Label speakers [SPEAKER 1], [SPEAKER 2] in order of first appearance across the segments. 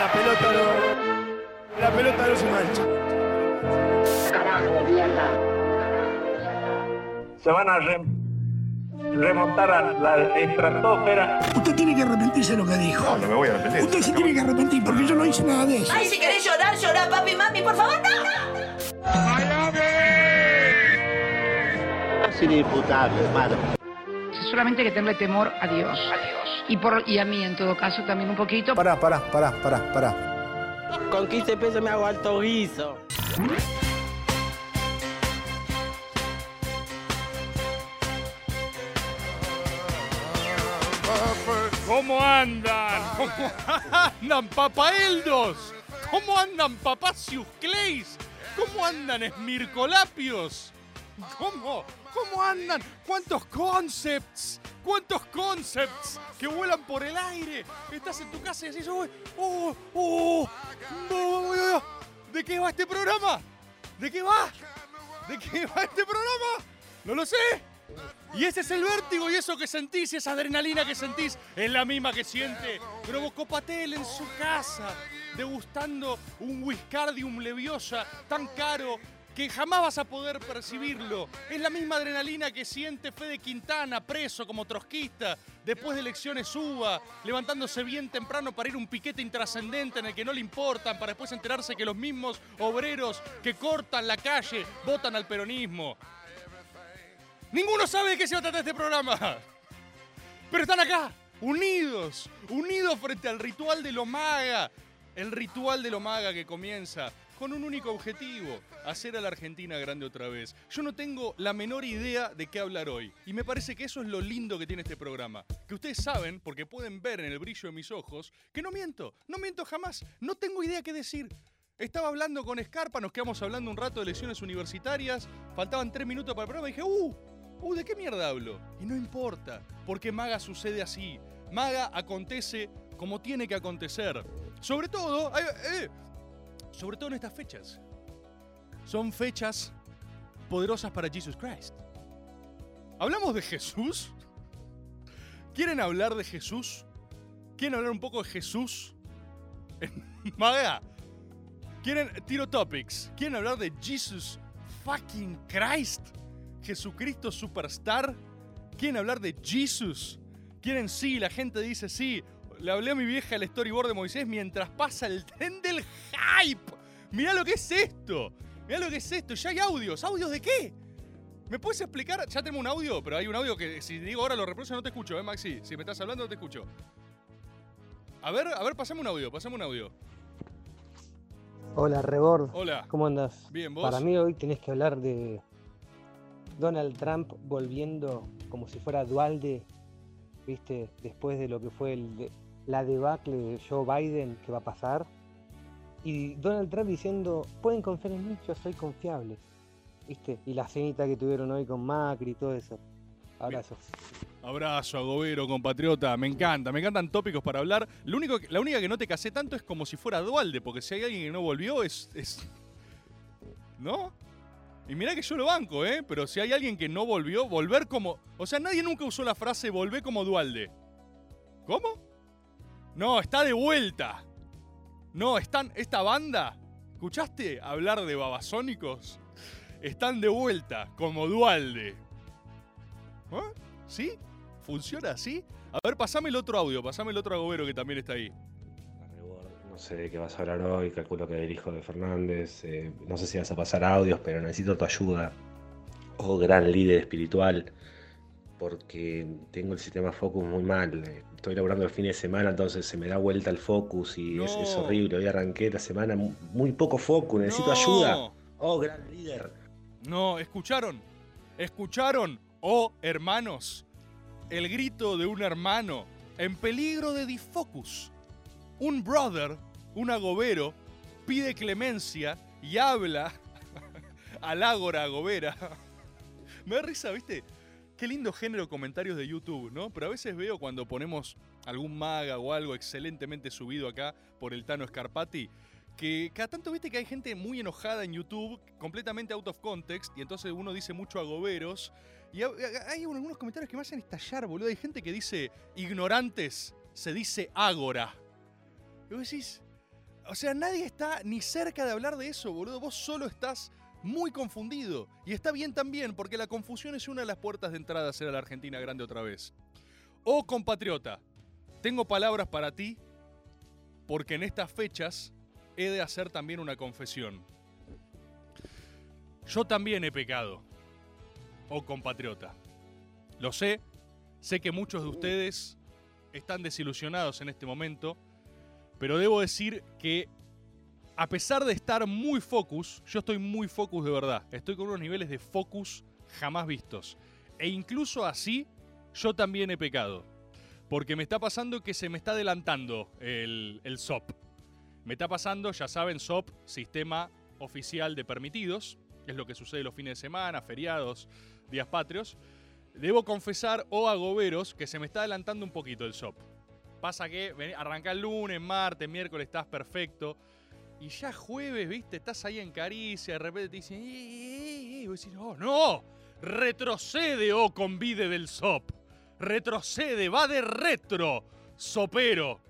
[SPEAKER 1] La pelota no. La pelota no se mancha.
[SPEAKER 2] se van a re- remontar a la estratosfera.
[SPEAKER 3] Usted tiene que arrepentirse de lo que dijo.
[SPEAKER 4] No, no me voy a arrepentir.
[SPEAKER 3] Usted se tiene que arrepentir porque yo no hice nada de eso.
[SPEAKER 5] Ay, si querés llorar, llorar, papi, mami, por favor, no.
[SPEAKER 6] Es inimputable, hermano.
[SPEAKER 7] solamente hay que tenerle temor a Dios. Y, por, y a mí, en todo caso, también un poquito.
[SPEAKER 1] Pará, pará, pará, pará, pará.
[SPEAKER 6] Con 15 pesos me hago alto guiso.
[SPEAKER 8] ¿Cómo andan? ¿Cómo andan, papaeldos? ¿Cómo andan, papacius clays? ¿Cómo andan, esmircolapios? ¿Cómo? ¿Cómo andan? ¿Cuántos concepts? ¿Cuántos concepts que vuelan por el aire? Estás en tu casa y decís, "Oh, oh, oh, oh, oh". ¿de qué va este programa? ¿De qué va? ¿De qué va este programa? No lo sé. Y ese es el vértigo y eso que sentís, esa adrenalina que sentís, es la misma que siente Grobo Patel en su casa, degustando un Wiscardium Leviosa tan caro que jamás vas a poder percibirlo. Es la misma adrenalina que siente Fede Quintana, preso como trotskista, después de elecciones UBA, levantándose bien temprano para ir a un piquete intrascendente en el que no le importan, para después enterarse que los mismos obreros que cortan la calle votan al peronismo. Ninguno sabe de qué se va a tratar este programa. Pero están acá, unidos, unidos frente al ritual de lo maga. El ritual de lo maga que comienza con un único objetivo, hacer a la Argentina grande otra vez. Yo no tengo la menor idea de qué hablar hoy. Y me parece que eso es lo lindo que tiene este programa. Que ustedes saben, porque pueden ver en el brillo de mis ojos, que no miento, no miento jamás. No tengo idea qué decir. Estaba hablando con Scarpa, nos quedamos hablando un rato de lecciones universitarias, faltaban tres minutos para el programa y dije, ¡uh! ¡Uh! ¿De qué mierda hablo? Y no importa, porque Maga sucede así. Maga acontece como tiene que acontecer. Sobre todo, eh, sobre todo en estas fechas. Son fechas poderosas para Jesus Christ. ¿Hablamos de Jesús? ¿Quieren hablar de Jesús? ¿Quieren hablar un poco de Jesús? Maga, ¿quieren tiro topics? ¿Quieren hablar de Jesus fucking Christ? Jesucristo Superstar. ¿Quieren hablar de Jesus? ¿Quieren sí? La gente dice sí. Le hablé a mi vieja el storyboard de Moisés mientras pasa el tren del hype. Mirá lo que es esto. Mirá lo que es esto. Ya hay audios. ¿Audios de qué? ¿Me puedes explicar? Ya tengo un audio, pero hay un audio que si digo ahora lo reproduce no te escucho, ¿eh, Maxi? Si me estás hablando no te escucho. A ver, a ver, pasame un audio, pasame un audio.
[SPEAKER 9] Hola, Rebord.
[SPEAKER 8] Hola.
[SPEAKER 9] ¿Cómo andas?
[SPEAKER 8] Bien, ¿vos?
[SPEAKER 9] Para mí hoy tenés que hablar de Donald Trump volviendo como si fuera Dualde, ¿viste? Después de lo que fue el la debacle de Joe Biden que va a pasar. Y Donald Trump diciendo, pueden confiar en mí, yo soy confiable. ¿Viste? Y la cenita que tuvieron hoy con Macri y todo eso. Abrazos.
[SPEAKER 8] Abrazo, agobero, compatriota. Me encanta, me encantan tópicos para hablar. Lo único, la única que no te casé tanto es como si fuera Dualde, porque si hay alguien que no volvió es. es- ¿No? Y mirá que yo lo banco, ¿eh? Pero si hay alguien que no volvió, volver como. O sea, nadie nunca usó la frase volver como Dualde. ¿Cómo? No, está de vuelta. No, están. Esta banda. ¿Escuchaste hablar de babasónicos? Están de vuelta, como Dualde. ¿Ah? ¿Sí? ¿Funciona así? A ver, pasame el otro audio, pasame el otro agobero que también está ahí.
[SPEAKER 10] No sé de qué vas a hablar hoy, calculo que del hijo de Fernández. eh, no sé si vas a pasar audios, pero necesito tu ayuda. Oh, gran líder espiritual, porque tengo el sistema Focus muy mal. eh, Estoy laburando el fin de semana, entonces se me da vuelta el Focus y es, horrible. Hoy arranqué la semana mu- muy poco Focus, necesito
[SPEAKER 8] No.
[SPEAKER 10] ayuda. Oh, gran líder.
[SPEAKER 8] No, ¿escucharon? ¿Escucharon? Oh, hermanos, el grito de un hermano en peligro de disfocus. Un brother, un agobero, pide clemencia y habla al ágora agobera. Me da risa, ¿viste? Qué lindo género comentarios de YouTube, ¿no? Pero a veces veo cuando ponemos algún maga o algo excelentemente subido acá por el Tano Scarpati, que cada tanto viste que hay gente muy enojada en YouTube, completamente out of context, y entonces uno dice mucho agoberos. Y ha- hay algunos comentarios que me hacen estallar, boludo. Hay gente que dice ignorantes, se dice ágora. Y vos decís, o sea, nadie está ni cerca de hablar de eso, boludo. Vos solo estás muy confundido. Y está bien también, porque la confusión es una de las puertas de entrada a ser a la Argentina grande otra vez. Oh compatriota, tengo palabras para ti, porque en estas fechas he de hacer también una confesión. Yo también he pecado, oh compatriota. Lo sé, sé que muchos de ustedes están desilusionados en este momento, pero debo decir que a pesar de estar muy focus, yo estoy muy focus de verdad. Estoy con unos niveles de focus jamás vistos. E incluso así, yo también he pecado. Porque me está pasando que se me está adelantando el, el SOP. Me está pasando, ya saben, SOP, Sistema Oficial de Permitidos. Es lo que sucede los fines de semana, feriados, días patrios. Debo confesar, o agoberos, que se me está adelantando un poquito el SOP. Pasa que arranca el lunes, martes, miércoles, estás perfecto. Y ya jueves, viste, estás ahí en Caricia, de repente te dicen, "Eh, eh, eh", decís, oh, no, retrocede, oh convide del SOP. Retrocede, va de retro, sopero.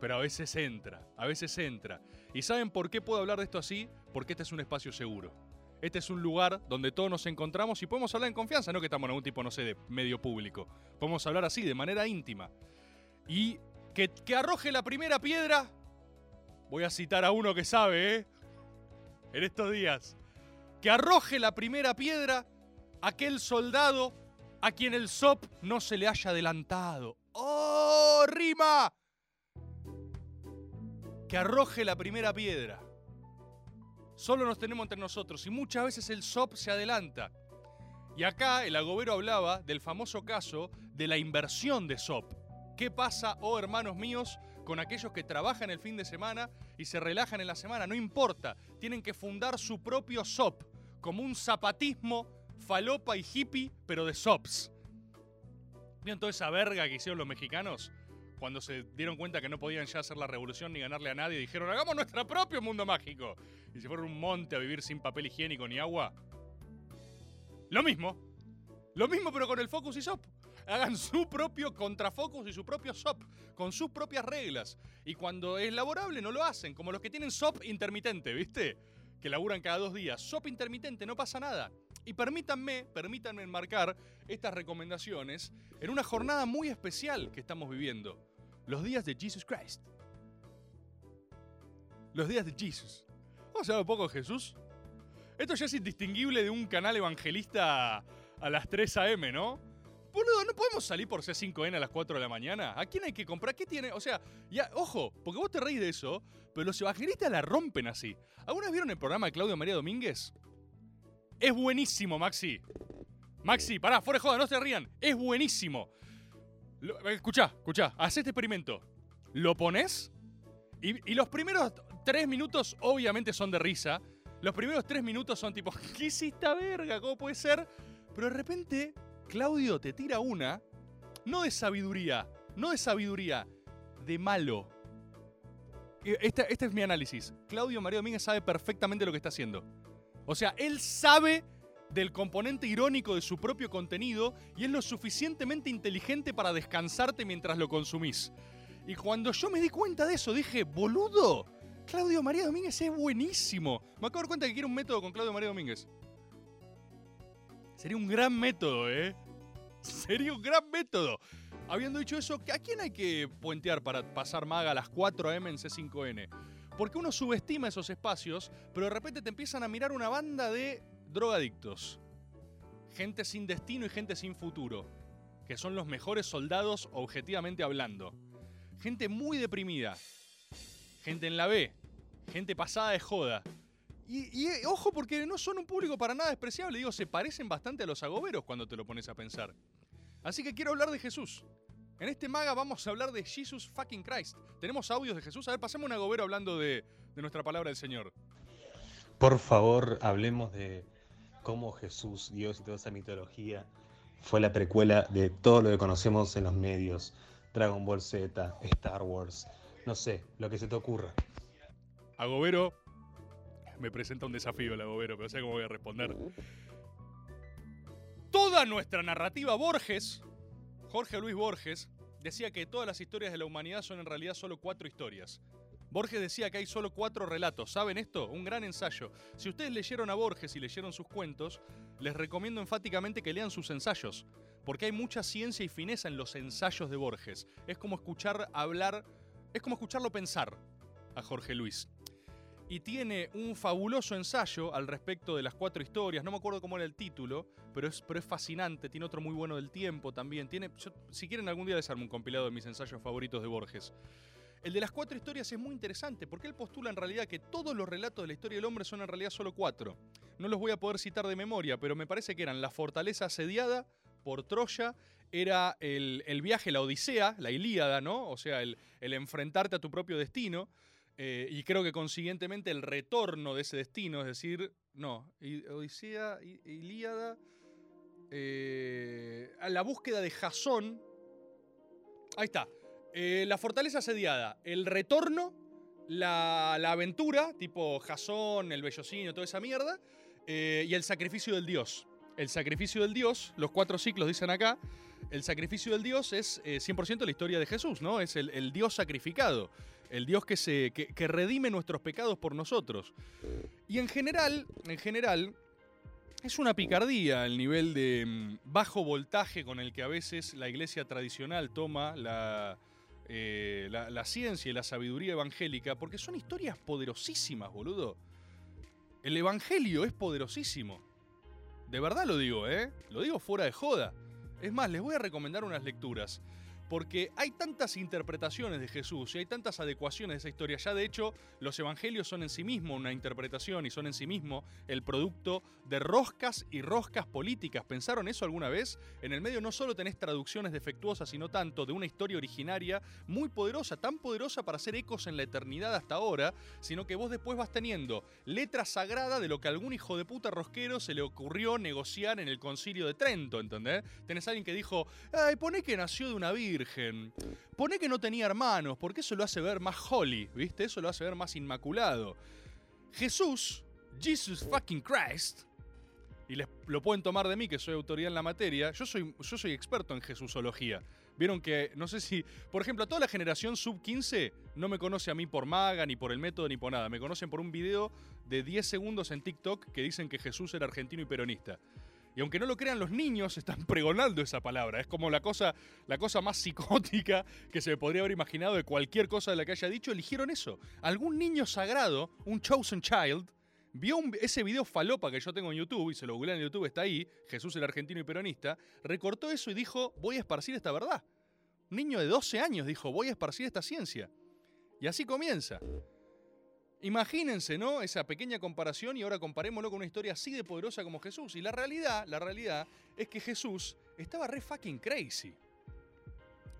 [SPEAKER 8] Pero a veces entra, a veces entra. ¿Y saben por qué puedo hablar de esto así? Porque este es un espacio seguro. Este es un lugar donde todos nos encontramos y podemos hablar en confianza, no que estamos en algún tipo, no sé, de medio público. Podemos hablar así, de manera íntima. Y que, que arroje la primera piedra. Voy a citar a uno que sabe, ¿eh? En estos días. Que arroje la primera piedra aquel soldado a quien el SOP no se le haya adelantado. ¡Oh, rima! Que arroje la primera piedra. Solo nos tenemos entre nosotros y muchas veces el SOP se adelanta. Y acá el agobero hablaba del famoso caso de la inversión de SOP. ¿Qué pasa, oh hermanos míos, con aquellos que trabajan el fin de semana y se relajan en la semana? No importa, tienen que fundar su propio SOP, como un zapatismo falopa y hippie, pero de SOPs. ¿Vieron toda esa verga que hicieron los mexicanos? Cuando se dieron cuenta que no podían ya hacer la revolución ni ganarle a nadie, dijeron, hagamos nuestro propio mundo mágico. Y se fueron un monte a vivir sin papel higiénico ni agua. Lo mismo. Lo mismo pero con el Focus y SOP. Hagan su propio contrafocus y su propio SOP, con sus propias reglas. Y cuando es laborable no lo hacen, como los que tienen SOP intermitente, ¿viste? Que laburan cada dos días. SOP intermitente, no pasa nada. Y permítanme, permítanme enmarcar estas recomendaciones en una jornada muy especial que estamos viviendo. Los días de Jesus Christ. Los días de Jesus. ¿Vamos a un poco Jesús? Esto ya es indistinguible de un canal evangelista a las 3 a.m., ¿no? Boludo, ¿no podemos salir por C5N a las 4 de la mañana? ¿A quién hay que comprar? ¿Qué tiene? O sea, ojo, porque vos te reís de eso, pero los evangelistas la rompen así. ¿Alguna vieron el programa de Claudio María Domínguez? Es buenísimo, Maxi. Maxi, pará, fuera de joda, no se rían. Es buenísimo. Lo- eh, escuchá, escuchá, haz este experimento. Lo pones y, y los primeros tres minutos obviamente son de risa. Los primeros tres minutos son tipo, ¿qué es esta verga? ¿Cómo puede ser? Pero de repente, Claudio te tira una, no de sabiduría, no de sabiduría, de malo. Este, este es mi análisis. Claudio María Domínguez sabe perfectamente lo que está haciendo. O sea, él sabe del componente irónico de su propio contenido y es lo suficientemente inteligente para descansarte mientras lo consumís. Y cuando yo me di cuenta de eso, dije, boludo, Claudio María Domínguez es buenísimo. Me acabo de dar cuenta que quiero un método con Claudio María Domínguez. Sería un gran método, ¿eh? Sería un gran método. Habiendo dicho eso, ¿a quién hay que puentear para pasar maga a las 4 am en C5N? Porque uno subestima esos espacios, pero de repente te empiezan a mirar una banda de drogadictos. Gente sin destino y gente sin futuro. Que son los mejores soldados objetivamente hablando. Gente muy deprimida. Gente en la B. Gente pasada de joda. Y, y, eh, ojo porque no son un público para nada despreciable. Digo, se parecen bastante a los agoberos cuando te lo pones a pensar. Así que quiero hablar de Jesús. En este maga vamos a hablar de Jesus fucking Christ. Tenemos audios de Jesús. A ver, pasemos un agobero hablando de, de nuestra palabra del Señor.
[SPEAKER 10] Por favor, hablemos de cómo Jesús, Dios y toda esa mitología fue la precuela de todo lo que conocemos en los medios. Dragon Ball Z, Star Wars, no sé, lo que se te ocurra.
[SPEAKER 8] Agobero me presenta un desafío el Agobero, pero sé cómo voy a responder. Toda nuestra narrativa Borges, Jorge Luis Borges, decía que todas las historias de la humanidad son en realidad solo cuatro historias. Borges decía que hay solo cuatro relatos. ¿Saben esto? Un gran ensayo. Si ustedes leyeron a Borges y leyeron sus cuentos, les recomiendo enfáticamente que lean sus ensayos, porque hay mucha ciencia y fineza en los ensayos de Borges. Es como escuchar hablar, es como escucharlo pensar a Jorge Luis. Y tiene un fabuloso ensayo al respecto de las cuatro historias. No me acuerdo cómo era el título, pero es, pero es fascinante. Tiene otro muy bueno del tiempo también. Tiene, si quieren algún día les armo un compilado de mis ensayos favoritos de Borges. El de las cuatro historias es muy interesante porque él postula en realidad que todos los relatos de la historia del hombre son en realidad solo cuatro. No los voy a poder citar de memoria, pero me parece que eran la fortaleza asediada por Troya, era el, el viaje, la Odisea, la Ilíada, ¿no? O sea, el, el enfrentarte a tu propio destino. Eh, y creo que consiguientemente el retorno de ese destino, es decir, no, Odisea, Ilíada, eh, la búsqueda de Jasón. Ahí está. Eh, la fortaleza asediada, el retorno, la, la aventura, tipo Jasón, el Bellocino, toda esa mierda, y el sacrificio del dios. El sacrificio del dios, los cuatro ciclos dicen acá, el sacrificio del dios es eh, 100% la historia de Jesús, ¿no? Es el dios sacrificado, el dios que, se, que, que redime nuestros pecados por nosotros. Y en general, en general, es una picardía el nivel de mm, bajo voltaje con el que a veces la iglesia tradicional toma eh, la, la ciencia y la sabiduría evangélica, porque son historias poderosísimas, boludo. El evangelio es poderosísimo. De verdad lo digo, ¿eh? Lo digo fuera de joda. Es más, les voy a recomendar unas lecturas. Porque hay tantas interpretaciones de Jesús y hay tantas adecuaciones de esa historia. Ya de hecho, los evangelios son en sí mismos una interpretación y son en sí mismos el producto de roscas y roscas políticas. ¿Pensaron eso alguna vez? En el medio no solo tenés traducciones defectuosas, sino tanto de una historia originaria muy poderosa, tan poderosa para hacer ecos en la eternidad hasta ahora, sino que vos después vas teniendo letra sagrada de lo que algún hijo de puta rosquero se le ocurrió negociar en el concilio de Trento, ¿entendés? Tenés a alguien que dijo, ay, poné que nació de una virgen, poné que no tenía hermanos, porque eso lo hace ver más holy, ¿viste? Eso lo hace ver más inmaculado. Jesús, Jesus fucking Christ, y les, lo pueden tomar de mí, que soy autoridad en la materia, yo soy, yo soy experto en Jesusología. Vieron que, no sé si, por ejemplo, a toda la generación sub 15 no me conoce a mí por maga, ni por el método, ni por nada. Me conocen por un video de 10 segundos en TikTok que dicen que Jesús era argentino y peronista. Y aunque no lo crean, los niños están pregonando esa palabra. Es como la cosa, la cosa más psicótica que se podría haber imaginado de cualquier cosa de la que haya dicho. Eligieron eso. Algún niño sagrado, un chosen child, vio ese video falopa que yo tengo en YouTube, y se lo googlean en YouTube, está ahí, Jesús el argentino y peronista, recortó eso y dijo, voy a esparcir esta verdad. Un niño de 12 años dijo, voy a esparcir esta ciencia. Y así comienza. Imagínense, ¿no? Esa pequeña comparación y ahora comparémoslo con una historia así de poderosa como Jesús. Y la realidad, la realidad es que Jesús estaba re fucking crazy.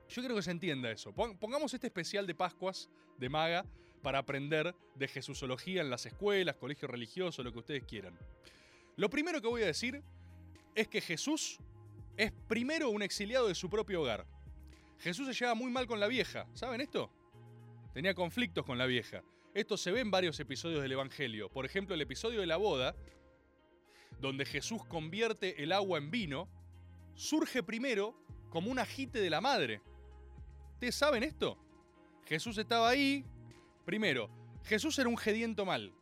[SPEAKER 8] Yo quiero que se entienda eso. Pon- Pongamos este especial de Pascuas de Maga para aprender de Jesusología en las escuelas, colegios religiosos, lo que ustedes quieran. Lo primero que voy a decir es que Jesús es primero un exiliado de su propio hogar. Jesús se llevaba muy mal con la vieja. ¿Saben esto? Tenía conflictos con la vieja. Esto se ve en varios episodios del Evangelio. Por ejemplo, el episodio de la boda, donde Jesús convierte el agua en vino, surge primero como un ajite de la madre. ¿Ustedes saben esto? Jesús estaba ahí. Primero, Jesús era un gediento mal.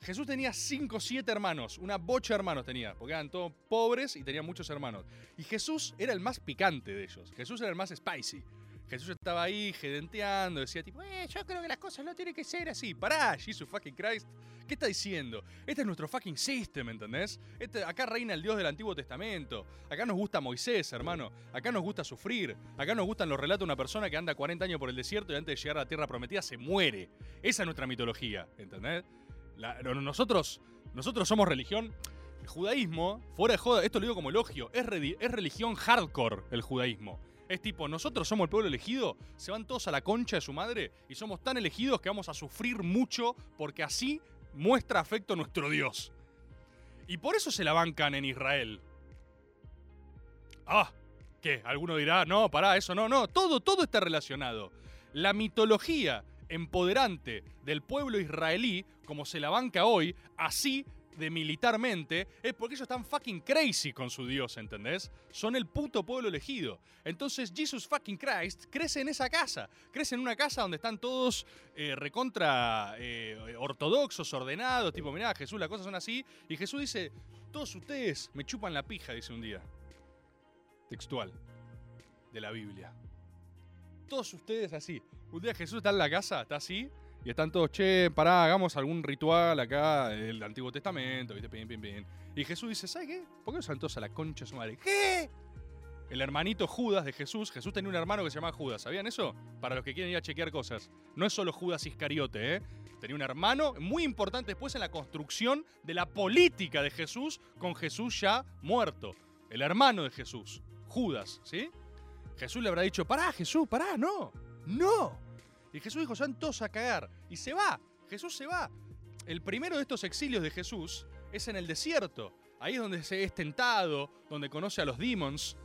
[SPEAKER 8] Jesús tenía 5 o 7 hermanos, una bocha de hermanos tenía, porque eran todos pobres y tenían muchos hermanos. Y Jesús era el más picante de ellos, Jesús era el más spicy. Jesús estaba ahí gedenteando, decía tipo, eh, yo creo que las cosas no tienen que ser así. Pará, Jesus fucking Christ. ¿Qué está diciendo? Este es nuestro fucking system, ¿entendés? Este, acá reina el Dios del Antiguo Testamento. Acá nos gusta Moisés, hermano. Acá nos gusta sufrir. Acá nos gustan los relatos de una persona que anda 40 años por el desierto y antes de llegar a la tierra prometida se muere. Esa es nuestra mitología, ¿entendés? La- no- nosotros, nosotros somos religión. El judaísmo, fuera de joda, esto lo digo como elogio, es, redi- es religión hardcore el judaísmo. Es tipo, nosotros somos el pueblo elegido, se van todos a la concha de su madre y somos tan elegidos que vamos a sufrir mucho porque así muestra afecto nuestro Dios. Y por eso se la bancan en Israel. Ah, ¿qué? Alguno dirá, no, pará, eso no, no, todo, todo está relacionado. La mitología empoderante del pueblo israelí, como se la banca hoy, así de militarmente, es porque ellos están fucking crazy con su Dios, ¿entendés? Son el puto pueblo elegido. Entonces, Jesus fucking Christ crece en esa casa. Crece en una casa donde están todos eh, recontra eh, ortodoxos, ordenados, tipo, mirá, Jesús, las cosas son así. Y Jesús dice, todos ustedes me chupan la pija, dice un día. Textual. De la Biblia. Todos ustedes así. Un día Jesús está en la casa, está así, y están todos, che, pará, hagamos algún ritual acá del Antiguo Testamento, ¿viste? Pim, pim, pim. Y Jesús dice, ¿sabe qué? ¿Por qué salen todos a la concha de su madre? ¿Qué? El hermanito Judas de Jesús, Jesús tenía un hermano que se llamaba Judas, ¿sabían eso? Para los que quieren ir a chequear cosas. No es solo Judas Iscariote, ¿eh? Tenía un hermano muy importante después en la construcción de la política de Jesús con Jesús ya muerto. El hermano de Jesús, Judas, ¿sí? Jesús le habrá dicho, pará, Jesús, pará, no, no. Y Jesús dijo, van todos a cagar. Y se va, Jesús se va. El primero de estos exilios de Jesús es en el desierto. Ahí es donde se es tentado, donde conoce a los demons.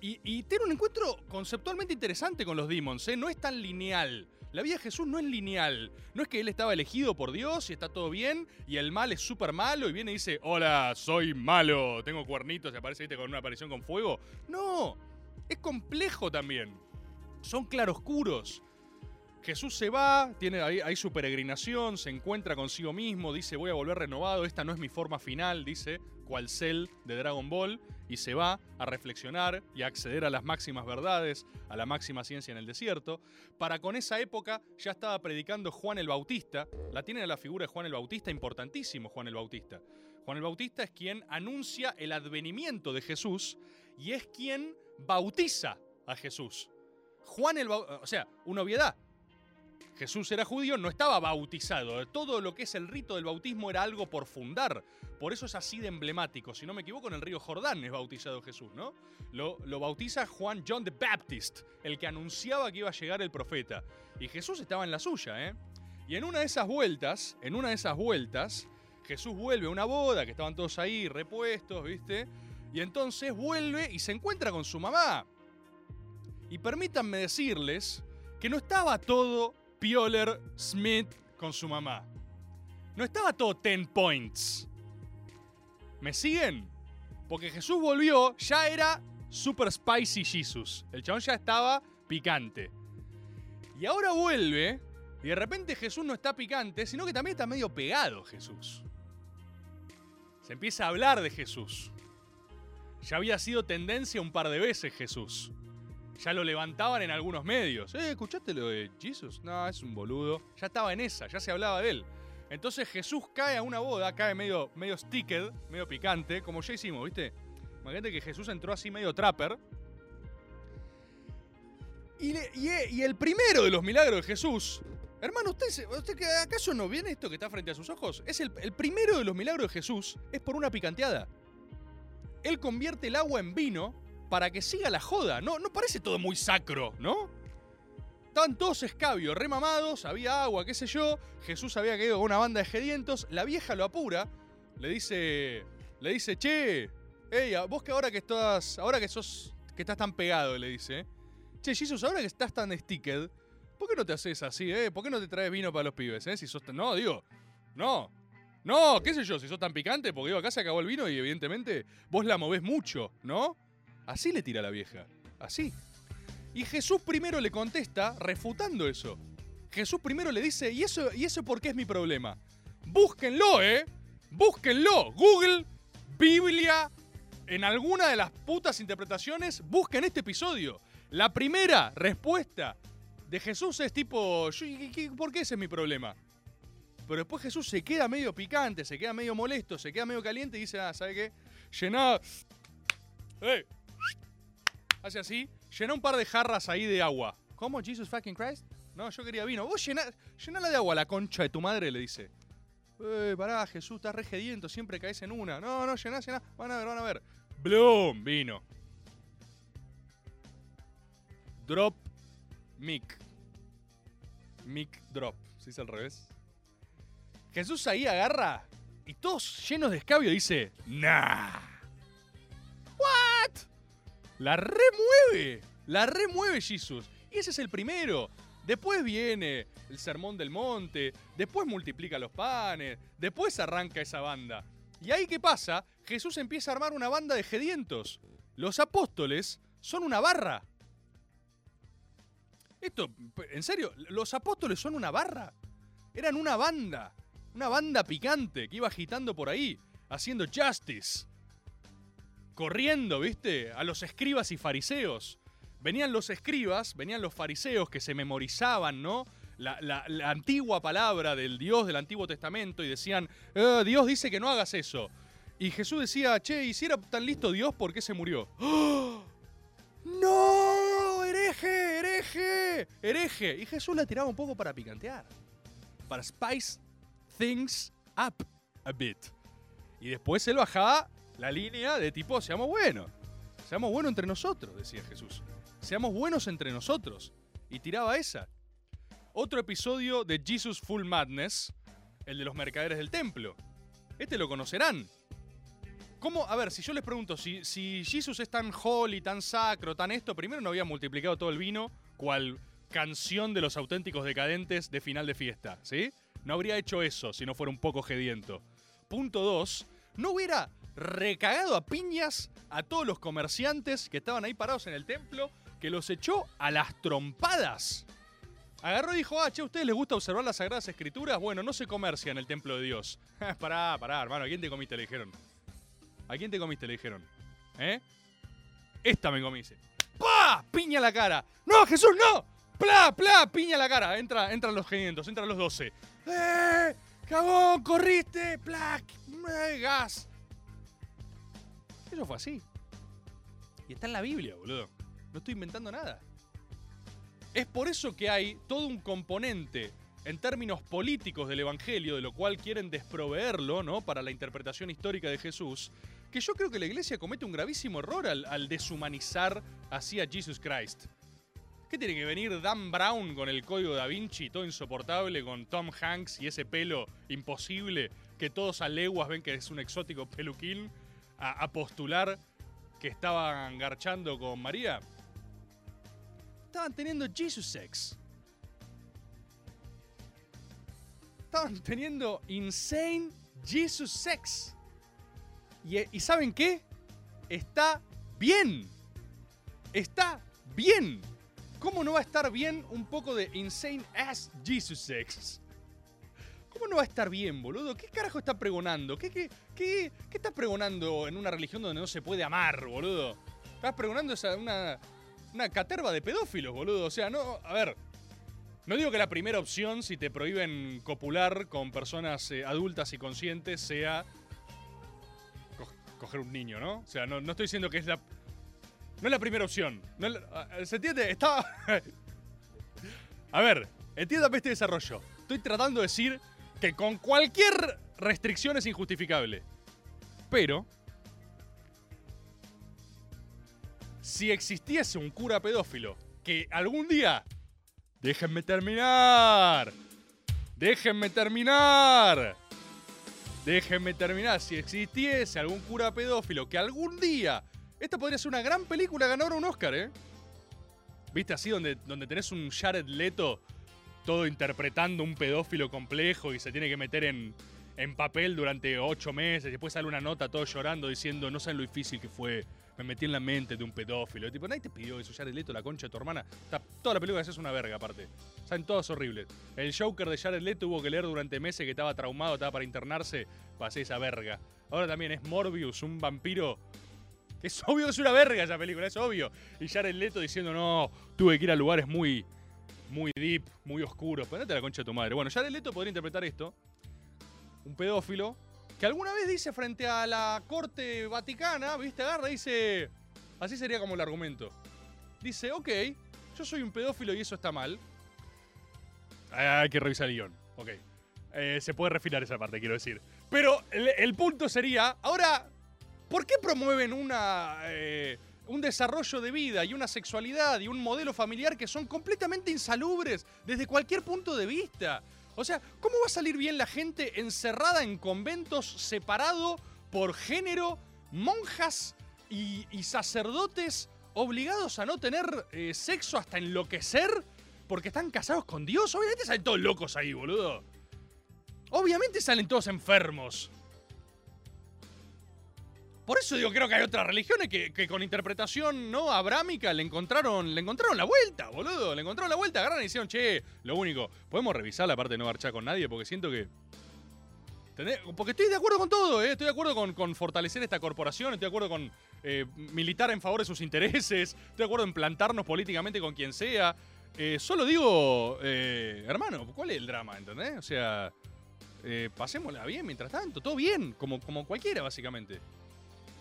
[SPEAKER 8] Y, y tiene un encuentro conceptualmente interesante con los demons, ¿eh? No es tan lineal. La vida de Jesús no es lineal. No es que él estaba elegido por Dios y está todo bien y el mal es súper malo y viene y dice, hola, soy malo, tengo cuernitos y aparece ¿viste, con una aparición con fuego. No, es complejo también. Son claroscuros. Jesús se va, tiene ahí, su peregrinación, se encuentra consigo mismo, dice voy a volver renovado, esta no es mi forma final, dice, cual Cell de Dragon Ball, y se va a reflexionar y a acceder a las máximas verdades, a la máxima ciencia en el desierto. Para con esa época ya estaba predicando Juan el Bautista, la tienen a la figura de Juan el Bautista, importantísimo Juan el Bautista. Juan el Bautista es quien anuncia el advenimiento de Jesús y es quien bautiza a Jesús. Juan el Bautista, o sea, una obviedad, Jesús era judío, no estaba bautizado. Todo lo que es el rito del bautismo era algo por fundar. Por eso es así de emblemático. Si no me equivoco, en el río Jordán es bautizado Jesús, ¿no? Lo, bautiza Juan John the Baptist, el que anunciaba que iba a llegar el profeta. Y Jesús estaba en la suya, ¿eh? Y en una de esas vueltas, en una de esas vueltas, Jesús vuelve a una boda, que estaban todos ahí repuestos, ¿viste? Y entonces vuelve y se encuentra con su mamá. Y permítanme decirles que no estaba todo Pioler Smith con su mamá. No estaba todo 10 points. ¿Me siguen? Porque Jesús volvió, ya era super spicy Jesus. El chabón ya estaba picante. Y ahora vuelve, y de repente Jesús no está picante, sino que también está medio pegado Jesús. Se empieza a hablar de Jesús. Ya había sido tendencia un par de veces Jesús. Ya lo levantaban en algunos medios. Eh, ¿escuchaste lo de Jesus? No, es un boludo. Ya estaba en esa, ya se hablaba de él. Entonces Jesús cae a una boda, cae medio, medio sticked, medio picante, como ya hicimos, ¿viste? Imagínate que Jesús entró así medio trapper. Y, le- y, eh, y el primero de los milagros de Jesús, hermano, ¿usted, usted acaso no viene esto que está frente a sus ojos? Es el, el primero de los milagros de Jesús, es por una picanteada. Él convierte el agua en vino para que siga la joda. No, no parece todo muy sacro, ¿no? Estaban todos escabios, remamados, había agua, qué sé yo. Jesús había caído con una banda de gedientos. La vieja lo apura, le dice, le dice, che, hey, vos que ahora que estás, ahora que sos, que estás tan pegado, le dice, che, Jesus, ahora que estás tan sticked, ¿por qué no te haces así, eh? ¿Por qué no te traes vino para los pibes, eh? Si sos tan- no, digo, no. No, qué sé yo, si sos tan picante, porque digo, acá se acabó el vino y evidentemente vos la movés mucho, ¿no? Así le tira la vieja. Así. Y Jesús primero le contesta refutando eso. Jesús primero le dice, ¿y eso, ¿y eso por qué es mi problema? Búsquenlo, ¿eh? Búsquenlo. Google, Biblia, en alguna de las putas interpretaciones, busquen este episodio. La primera respuesta de Jesús es tipo, "Yo, ¿y qué- ¿por qué ese es mi problema? Pero después Jesús se queda medio picante, se queda medio molesto, se queda medio caliente y dice, ah, ¿sabe qué? Llená... ¡Eh! Hace así, llená un par de jarras ahí de agua. ¿Cómo? ¿Jesus fucking Christ? No, yo quería vino. Vos llená, llenala de agua, la concha de tu madre, le dice. Eh, pará, Jesús, estás regediento, siempre caes en una. No, no, llená, llená. Van a ver, van a ver. Bloom, vino. Drop mic. Mic drop. ¿Se dice al revés? Jesús ahí agarra y todos llenos de escabio dice, nah. ¿What? La remueve. La remueve Jesús. Y ese es el primero. Después viene el sermón del monte, después multiplica los panes, después arranca esa banda. Y ahí qué pasa? Jesús empieza a armar una banda de gedientos. Los apóstoles son una barra. Esto, en serio, los apóstoles son una barra. Eran una banda. Una banda picante que iba agitando por ahí, haciendo justice. Corriendo, ¿viste? A los escribas y fariseos. Venían los escribas, venían los fariseos que se memorizaban, ¿no? La, antigua palabra del Dios del Antiguo Testamento y decían, "Eh, Dios dice que no hagas eso. Y Jesús decía, che, ¿y si era tan listo Dios, por qué se murió? ¡Oh! ¡No! ¡Hereje! ¡Hereje! ¡Hereje! Y Jesús la tiraba un poco para picantear. Para spice things up a bit. Y después él bajaba la línea de tipo, seamos buenos. Seamos buenos entre nosotros, decía Jesús. Seamos buenos entre nosotros. Y tiraba esa. Otro episodio de Jesus Full Madness, el de los mercaderes del templo. Este lo conocerán. ¿Cómo? A ver, si yo les pregunto, si, si Jesus es tan holy, tan sacro, tan esto, primero no había multiplicado todo el vino, cual canción de los auténticos decadentes de final de fiesta, ¿sí? No habría hecho eso si no fuera un poco gediento. Punto 2. No hubiera recagado a piñas a todos los comerciantes que estaban ahí parados en el templo, que los echó a las trompadas. Agarró y dijo, ah, che, ¿a ustedes les gusta observar las Sagradas Escrituras? Bueno, no se comercia en el templo de Dios. pará, pará, hermano, ¿a quién te comiste? Le dijeron. ¿A quién te comiste? Le dijeron. ¿Eh? Esta me comí. dice. ¡Pah! Piña la cara. ¡No, Jesús, no! ¡Pla, pla! Piña la cara. Entra, entran los 500, entran los 12. ¡Eh! ¡Cagón! ¡Corriste! ¡Plac! ¡Eh, ¡Gas! Eso fue así. Y está en la Biblia, boludo. No estoy inventando nada. Es por eso que hay todo un componente en términos políticos del Evangelio, de lo cual quieren desproveerlo, ¿no? Para la interpretación histórica de Jesús, que yo creo que la iglesia comete un gravísimo error al, al deshumanizar así a Jesus Christ. ¿Qué tiene que venir Dan Brown con el código da Vinci, todo insoportable, con Tom Hanks y ese pelo imposible, que todos a leguas ven que es un exótico peluquín, a, a postular que estaban garchando con María? Estaban teniendo Jesus sex. Estaban teniendo insane Jesus sex. Y, y ¿saben qué? Está bien. Está bien. ¿Cómo no va a estar bien un poco de insane ass Jesus sex? ¿Cómo no va a estar bien, boludo? ¿Qué carajo está pregonando? ¿Qué, qué, qué, qué estás pregonando en una religión donde no se puede amar, boludo? Estás pregonando esa, una, una caterva de pedófilos, boludo. O sea, no. A ver. No digo que la primera opción, si te prohíben copular con personas eh, adultas y conscientes, sea. co- coger un niño, ¿no? O sea, no, no estoy diciendo que es la. No es la primera opción. No ah, ¿Se entiende? Estaba. A ver, entiéndame este desarrollo. Estoy tratando de decir que con cualquier restricción es injustificable. Pero. Si existiese un cura pedófilo que algún día. Déjenme terminar. Déjenme terminar. Déjenme terminar. Si existiese algún cura pedófilo que algún día. Esta podría ser una gran película ganadora un Oscar, ¿eh? ¿Viste así donde, donde tenés un Jared Leto todo interpretando un pedófilo complejo y se tiene que meter en, en papel durante ocho meses? Y después sale una nota todo llorando diciendo, no saben lo difícil que fue. Me metí en la mente de un pedófilo. Tipo, nadie te pidió eso, Jared Leto, la concha de tu hermana. Toda la película es una verga, aparte. Saben todas horribles. El Joker de Jared Leto tuvo que leer durante meses que estaba traumado, estaba para internarse, hacer esa verga. Ahora también es Morbius, un vampiro es obvio que es una verga esa película, es obvio. Y Jared Leto diciendo, no, tuve que ir a lugares muy, muy deep, muy oscuros. Ponete la concha de tu madre. Bueno, Jared Leto podría interpretar esto. Un pedófilo que alguna vez dice frente a la corte vaticana, viste, agarra dice, así sería como el argumento. Dice, ok, yo soy un pedófilo y eso está mal. Ah, Hay que revisar el guion, ok. Eh, se puede refinar esa parte, quiero decir. Pero el punto sería, ahora, ¿por qué promueven una, eh, un desarrollo de vida y una sexualidad y un modelo familiar que son completamente insalubres desde cualquier punto de vista? O sea, ¿cómo va a salir bien la gente encerrada en conventos separado por género, monjas y, sacerdotes obligados a no tener eh, sexo hasta enloquecer porque están casados con Dios. Obviamente salen todos locos ahí, boludo. Obviamente salen todos enfermos. Por eso digo, creo que hay otras religiones que, con interpretación no abrámica le encontraron, le encontraron la vuelta, boludo. Le encontraron la vuelta, agarran y dijeron, che, lo único, podemos revisar la parte de no marchar con nadie porque siento que. ¿Entendés? Porque estoy de acuerdo con todo, ¿eh? estoy de acuerdo con, fortalecer esta corporación, estoy de acuerdo con eh, militar en favor de sus intereses, estoy de acuerdo en plantarnos políticamente con quien sea. Eh, solo digo, hermano, ¿cuál es el drama? ¿Entendés? O sea, pasémosla bien mientras tanto, todo bien, como, como cualquiera, básicamente.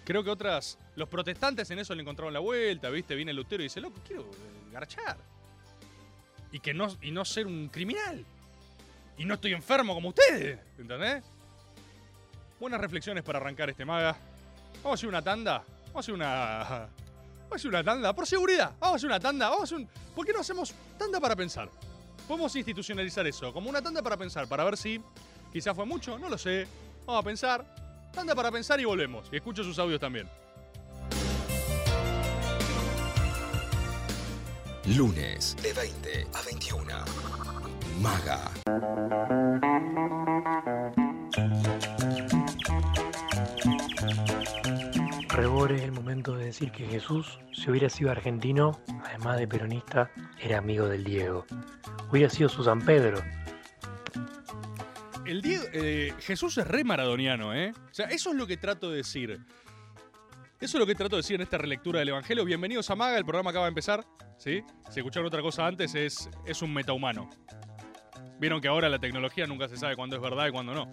[SPEAKER 8] Creo que otras. Los protestantes en eso le encontraron la vuelta, ¿viste? Viene Lutero y dice, loco, quiero eh, garchar. Y, que no, y no ser un criminal. Y no estoy enfermo como ustedes, ¿entendés? Buenas reflexiones para arrancar este maga. Vamos a hacer una tanda. Vamos a hacer una. Vamos a hacer una tanda. Por seguridad. Vamos a hacer una tanda. Vamos a hacer un. ¿Por qué no hacemos tanda para pensar? Podemos institucionalizar eso, como una tanda para pensar, para ver si quizás fue mucho, no lo sé. Vamos a pensar. Tanda para pensar y volvemos. Y escucho sus audios también.
[SPEAKER 4] Lunes de 20 a 21. Maga.
[SPEAKER 11] Rebore es el momento de decir que Jesús, si hubiera sido argentino, además de peronista, era amigo del Diego. Hubiera sido su San Pedro.
[SPEAKER 8] El Diego, eh, Jesús es re maradoniano, ¿eh? O sea, eso es lo que trato de decir. Eso es lo que trato de decir en esta relectura del Evangelio. Bienvenidos a Maga, el programa acaba de empezar. ¿Sí? Si escucharon otra cosa antes, es, es un metahumano. Vieron que ahora la tecnología nunca se sabe cuándo es verdad y cuándo no.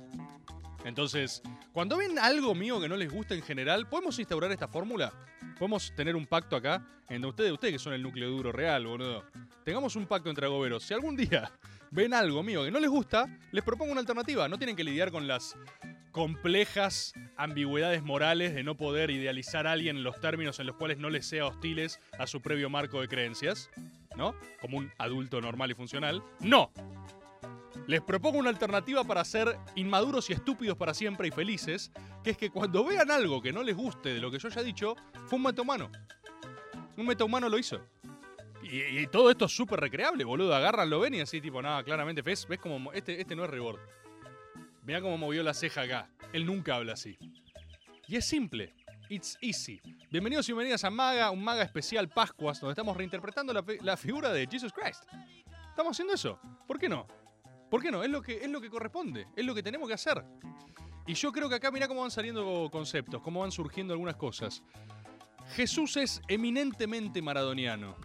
[SPEAKER 8] Entonces, cuando ven algo mío que no les gusta en general, ¿podemos instaurar esta fórmula? ¿Podemos tener un pacto acá entre ustedes, ustedes que son el núcleo duro real, boludo? Tengamos un pacto entre agoberos. Si algún día ven algo mío que no les gusta, les propongo una alternativa. No tienen que lidiar con las complejas ambigüedades morales de no poder idealizar a alguien en los términos en los cuales no les sea hostiles a su previo marco de creencias, ¿no? Como un adulto normal y funcional. ¡No! Les propongo una alternativa para ser inmaduros y estúpidos para siempre y felices, que es que cuando vean algo que no les guste de lo que yo haya dicho, fue un metahumano. Un metahumano lo hizo. Y, y todo esto es súper recreable, boludo. Agarran, lo ven y así, tipo, nada, claramente, ¿ves? ¿Ves como este, este no es rebord? Mirá cómo movió la ceja acá. Él nunca habla así. Y es simple. It's easy. Bienvenidos y bienvenidas a Maga, un Maga especial Pascuas, donde estamos reinterpretando la, la figura de Jesus Christ. Estamos haciendo eso. ¿Por qué no? ¿Por qué no? Es lo que, es lo que corresponde. Es lo que tenemos que hacer. Y yo creo que acá mirá cómo van saliendo conceptos, cómo van surgiendo algunas cosas. Jesús es eminentemente maradoniano.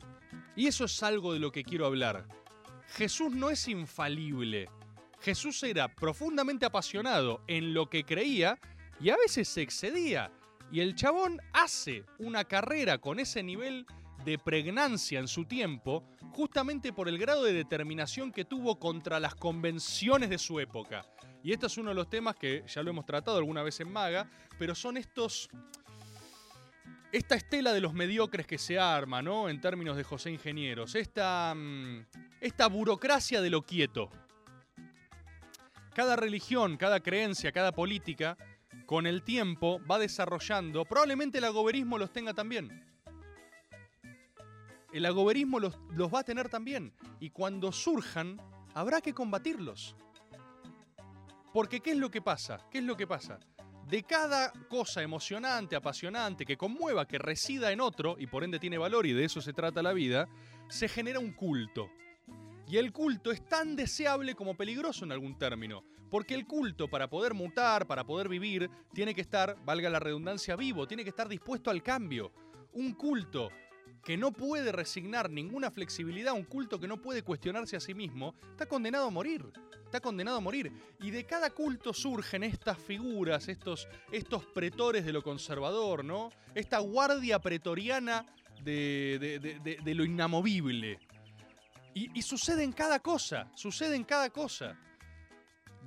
[SPEAKER 8] Y eso es algo de lo que quiero hablar. Jesús no es infalible. Jesús era profundamente apasionado en lo que creía y a veces se excedía. Y el chabón hace una carrera con ese nivel de pregnancia en su tiempo justamente por el grado de determinación que tuvo contra las convenciones de su época. Y este es uno de los temas que ya lo hemos tratado alguna vez en Maga, pero son estos esta estela de los mediocres que se arma, ¿no? En términos de José Ingenieros. Esta, mm, esta burocracia de lo quieto. Cada religión, cada creencia, cada política, con el tiempo va desarrollando. Probablemente el agoberismo los tenga también. El agoberismo los, los va a tener también. Y cuando surjan, habrá que combatirlos. Porque ¿qué es lo que pasa? ¿Qué es lo que pasa? De cada cosa emocionante, apasionante, que conmueva, que resida en otro, y por ende tiene valor, y de eso se trata la vida, se genera un culto. Y el culto es tan deseable como peligroso en algún término, porque el culto para poder mutar, para poder vivir, tiene que estar, valga la redundancia, vivo, tiene que estar dispuesto al cambio. Un culto que no puede resignar ninguna flexibilidad, un culto que no puede cuestionarse a sí mismo, está condenado a morir. Está condenado a morir. Y de cada culto surgen estas figuras, estos, estos pretores de lo conservador, ¿no? Esta guardia pretoriana de, de- de- lo inamovible. Y, y sucede en cada cosa, sucede en cada cosa.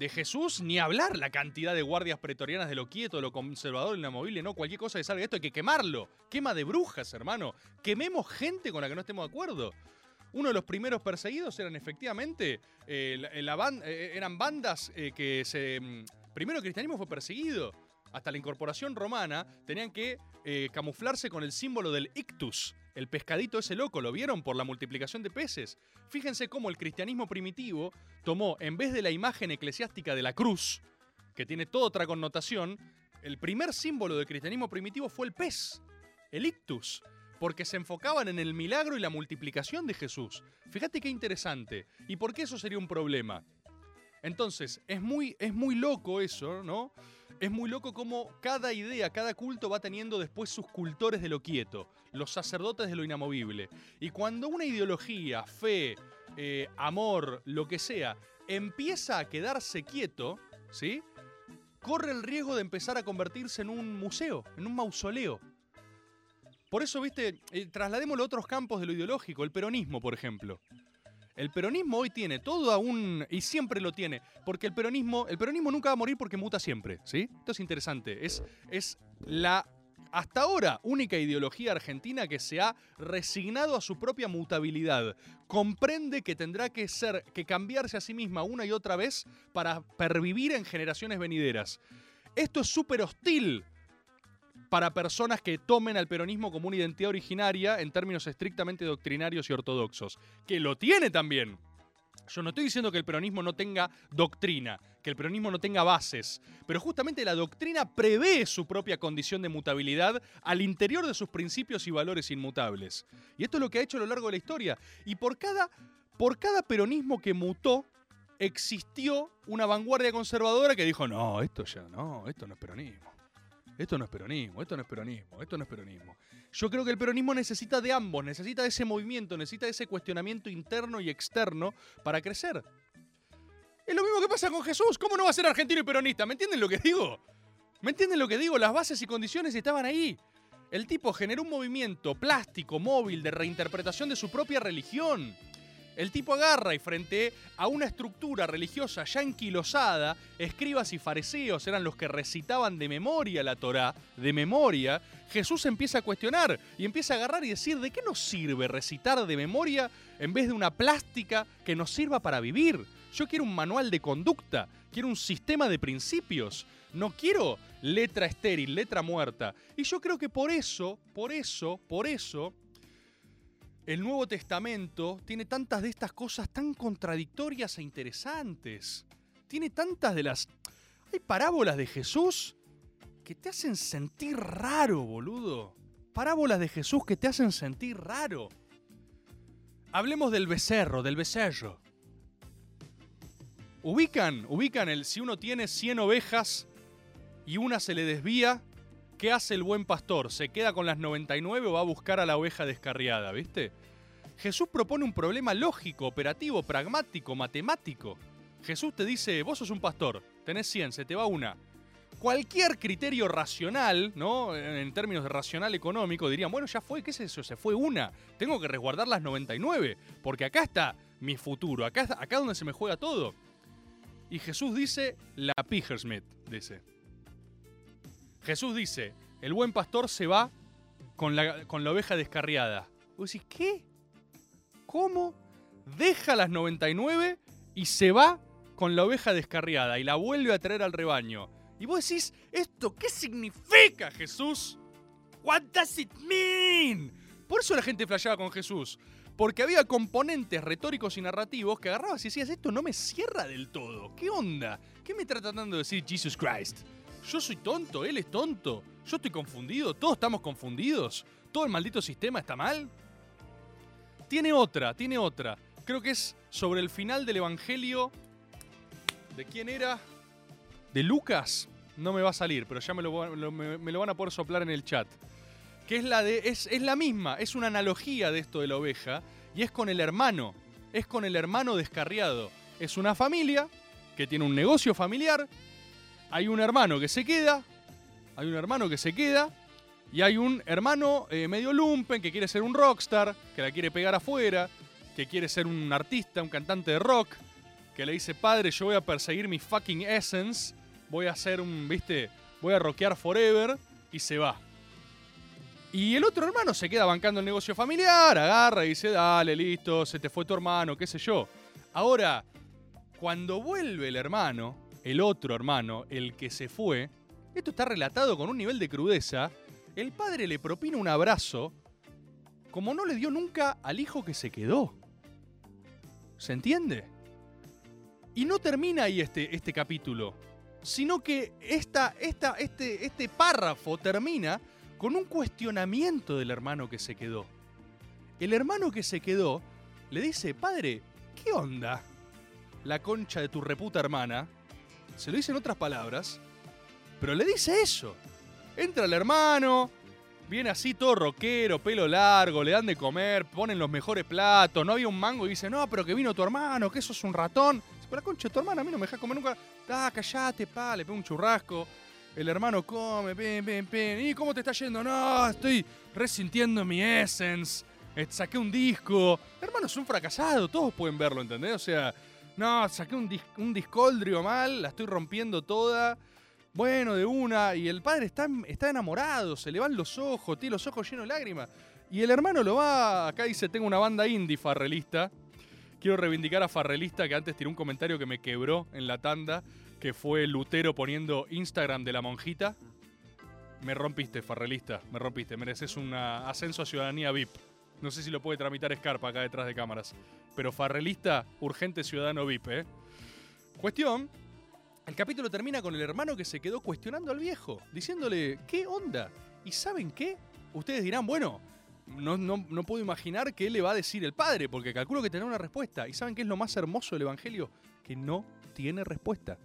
[SPEAKER 8] De Jesús ni hablar la cantidad de guardias pretorianas de lo quieto, de lo conservador, inamovible, no, cualquier cosa que salga de esto hay que quemarlo. Quema de brujas, hermano. Quememos gente con la que no estemos de acuerdo. Uno de los primeros perseguidos eran efectivamente, eh, ban- eh, eran bandas eh, que se... mm, Primero el cristianismo fue perseguido. Hasta la incorporación romana tenían que eh, camuflarse con el símbolo del ictus. El pescadito ese loco, ¿lo vieron por la multiplicación de peces? Fíjense cómo el cristianismo primitivo tomó, en vez de la imagen eclesiástica de la cruz, que tiene toda otra connotación, el primer símbolo del cristianismo primitivo fue el pez, el ictus, porque se enfocaban en el milagro y la multiplicación de Jesús. Fíjate qué interesante. ¿Y por qué eso sería un problema? Entonces, es muy, es muy loco eso, ¿no? Es muy loco cómo cada idea, cada culto va teniendo después sus cultores de lo quieto, los sacerdotes de lo inamovible. Y cuando una ideología, fe, eh, amor, lo que sea, empieza a quedarse quieto, ¿sí? Corre el riesgo de empezar a convertirse en un museo, en un mausoleo. Por eso, viste, eh, trasladémoslo a otros campos de lo ideológico, el peronismo, por ejemplo. El peronismo hoy tiene todo aún y siempre lo tiene, porque el peronismo, el peronismo nunca va a morir porque muta siempre, ¿sí? Esto es interesante, es, es la hasta ahora única ideología argentina que se ha resignado a su propia mutabilidad. Comprende que tendrá que ser que cambiarse a sí misma una y otra vez para pervivir en generaciones venideras. Esto es súper hostil para personas que tomen al peronismo como una identidad originaria en términos estrictamente doctrinarios y ortodoxos, que lo tiene también. Yo no estoy diciendo que el peronismo no tenga doctrina, que el peronismo no tenga bases, pero justamente la doctrina prevé su propia condición de mutabilidad al interior de sus principios y valores inmutables. Y esto es lo que ha hecho a lo largo de la historia. Y por cada, por cada peronismo que mutó, existió una vanguardia conservadora que dijo, no, esto ya no, esto no es peronismo. Esto no es peronismo, esto no es peronismo, esto no es peronismo. Yo creo que el peronismo necesita de ambos, necesita de ese movimiento, necesita de ese cuestionamiento interno y externo para crecer. Es lo mismo que pasa con Jesús. ¿Cómo no va a ser argentino y peronista? ¿Me entienden lo que digo? ¿Me entienden lo que digo? Las bases y condiciones estaban ahí. El tipo generó un movimiento plástico, móvil, de reinterpretación de su propia religión. El tipo agarra y frente a una estructura religiosa ya enquilosada, escribas y fariseos eran los que recitaban de memoria la Torá, de memoria, Jesús empieza a cuestionar y empieza a agarrar y decir, ¿de qué nos sirve recitar de memoria en vez de una plástica que nos sirva para vivir? Yo quiero un manual de conducta, quiero un sistema de principios, no quiero letra estéril, letra muerta. Y yo creo que por eso, por eso, por eso, el Nuevo Testamento tiene tantas de estas cosas tan contradictorias e interesantes. Tiene tantas de las... Hay parábolas de Jesús que te hacen sentir raro, boludo. Parábolas de Jesús que te hacen sentir raro. Hablemos del becerro, del becerro. Ubican, ubican el si uno tiene 100 ovejas y una se le desvía, ¿qué hace el buen pastor? ¿Se queda con las 99 o va a buscar a la oveja descarriada, viste? Jesús propone un problema lógico, operativo, pragmático, matemático. Jesús te dice, vos sos un pastor, tenés 100, se te va una. Cualquier criterio racional, ¿no? En términos de racional económico, dirían, bueno, ya fue, ¿qué es eso? Se fue una. Tengo que resguardar las 99, porque acá está mi futuro, acá, acá donde se me juega todo. Y Jesús dice, la Pigersmith, dice. Jesús dice, el buen pastor se va con la, con la oveja descarriada. Vos decís, ¿qué? ¿Cómo? Deja las 99 y se va con la oveja descarriada y la vuelve a traer al rebaño. Y vos decís, ¿esto qué significa, Jesús? What does it mean? Por eso la gente flasheaba con Jesús. Porque había componentes retóricos y narrativos que agarrabas y decías, esto no me cierra del todo. ¿Qué onda? ¿Qué me está tratando de decir Jesus Christ? Yo soy tonto, él es tonto. Yo estoy confundido, todos estamos confundidos. ¿Todo el maldito sistema está mal? Tiene otra, tiene otra. Creo que es sobre el final del Evangelio. ¿De quién era? ¿De Lucas? No me va a salir, pero ya me lo, me, me van a poder soplar en el chat. Que es la de. Es la misma, es una analogía de esto de la oveja. Y es con el hermano. Es con el hermano descarriado. Es una familia que tiene un negocio familiar. Hay un hermano que se queda. Hay un hermano que se queda. Y hay un hermano eh, medio lumpen que quiere ser un rockstar, que la quiere pegar afuera, que quiere ser un artista, un cantante de rock, que le dice, padre, yo voy a perseguir mi fucking essence, voy a hacer un, viste, voy a rockear forever, y se va. Y el otro hermano se queda bancando el negocio familiar, agarra y dice, dale, listo, se te fue tu hermano, qué sé yo. Ahora, cuando vuelve el hermano, el otro hermano, el que se fue, esto está relatado con un nivel de crudeza el padre le propina un abrazo como no le dio nunca al hijo que se quedó. ¿Se entiende? Y no termina ahí este, este capítulo, sino que esta, esta, este, este párrafo termina con un cuestionamiento del hermano que se quedó. El hermano que se quedó le dice, padre, ¿qué onda? La concha de tu reputa hermana. Se lo dice en otras palabras, pero le dice eso. Entra el hermano, viene así todo rockero, pelo largo, le dan de comer, ponen los mejores platos, no había un mango y dice, no, pero que vino tu hermano, que eso es un ratón. Dice, pero concha tu hermana a mí no me deja comer nunca. Ah, callate, pa, le pega un churrasco. El hermano come, pen, pen, pen. ¿Y cómo te está yendo? No, estoy resintiendo mi essence. Saqué un disco. Hermano es un fracasado, todos pueden verlo, ¿entendés? O sea, no, saqué un, dis- un discoldrio mal, la estoy rompiendo toda. Bueno, de una. Y el padre está, está enamorado, se le van los ojos, tiene los ojos llenos de lágrimas. Y el hermano lo va. Acá dice: Tengo una banda indie farrelista. Quiero reivindicar a Farrelista que antes tiró un comentario que me quebró en la tanda, que fue Lutero poniendo Instagram de la monjita. Me rompiste, Farrelista, me rompiste. Mereces un ascenso a ciudadanía VIP. No sé si lo puede tramitar Scarpa acá detrás de cámaras. Pero Farrelista, urgente ciudadano VIP, ¿eh? Cuestión, el capítulo termina con el hermano que se quedó cuestionando al viejo, diciéndole, ¿qué onda? ¿Y saben qué? Ustedes dirán, bueno, no, no, no puedo imaginar qué le va a decir el padre, porque calculo que tendrá una respuesta. ¿Y saben qué es lo más hermoso del Evangelio? Que no tiene respuesta.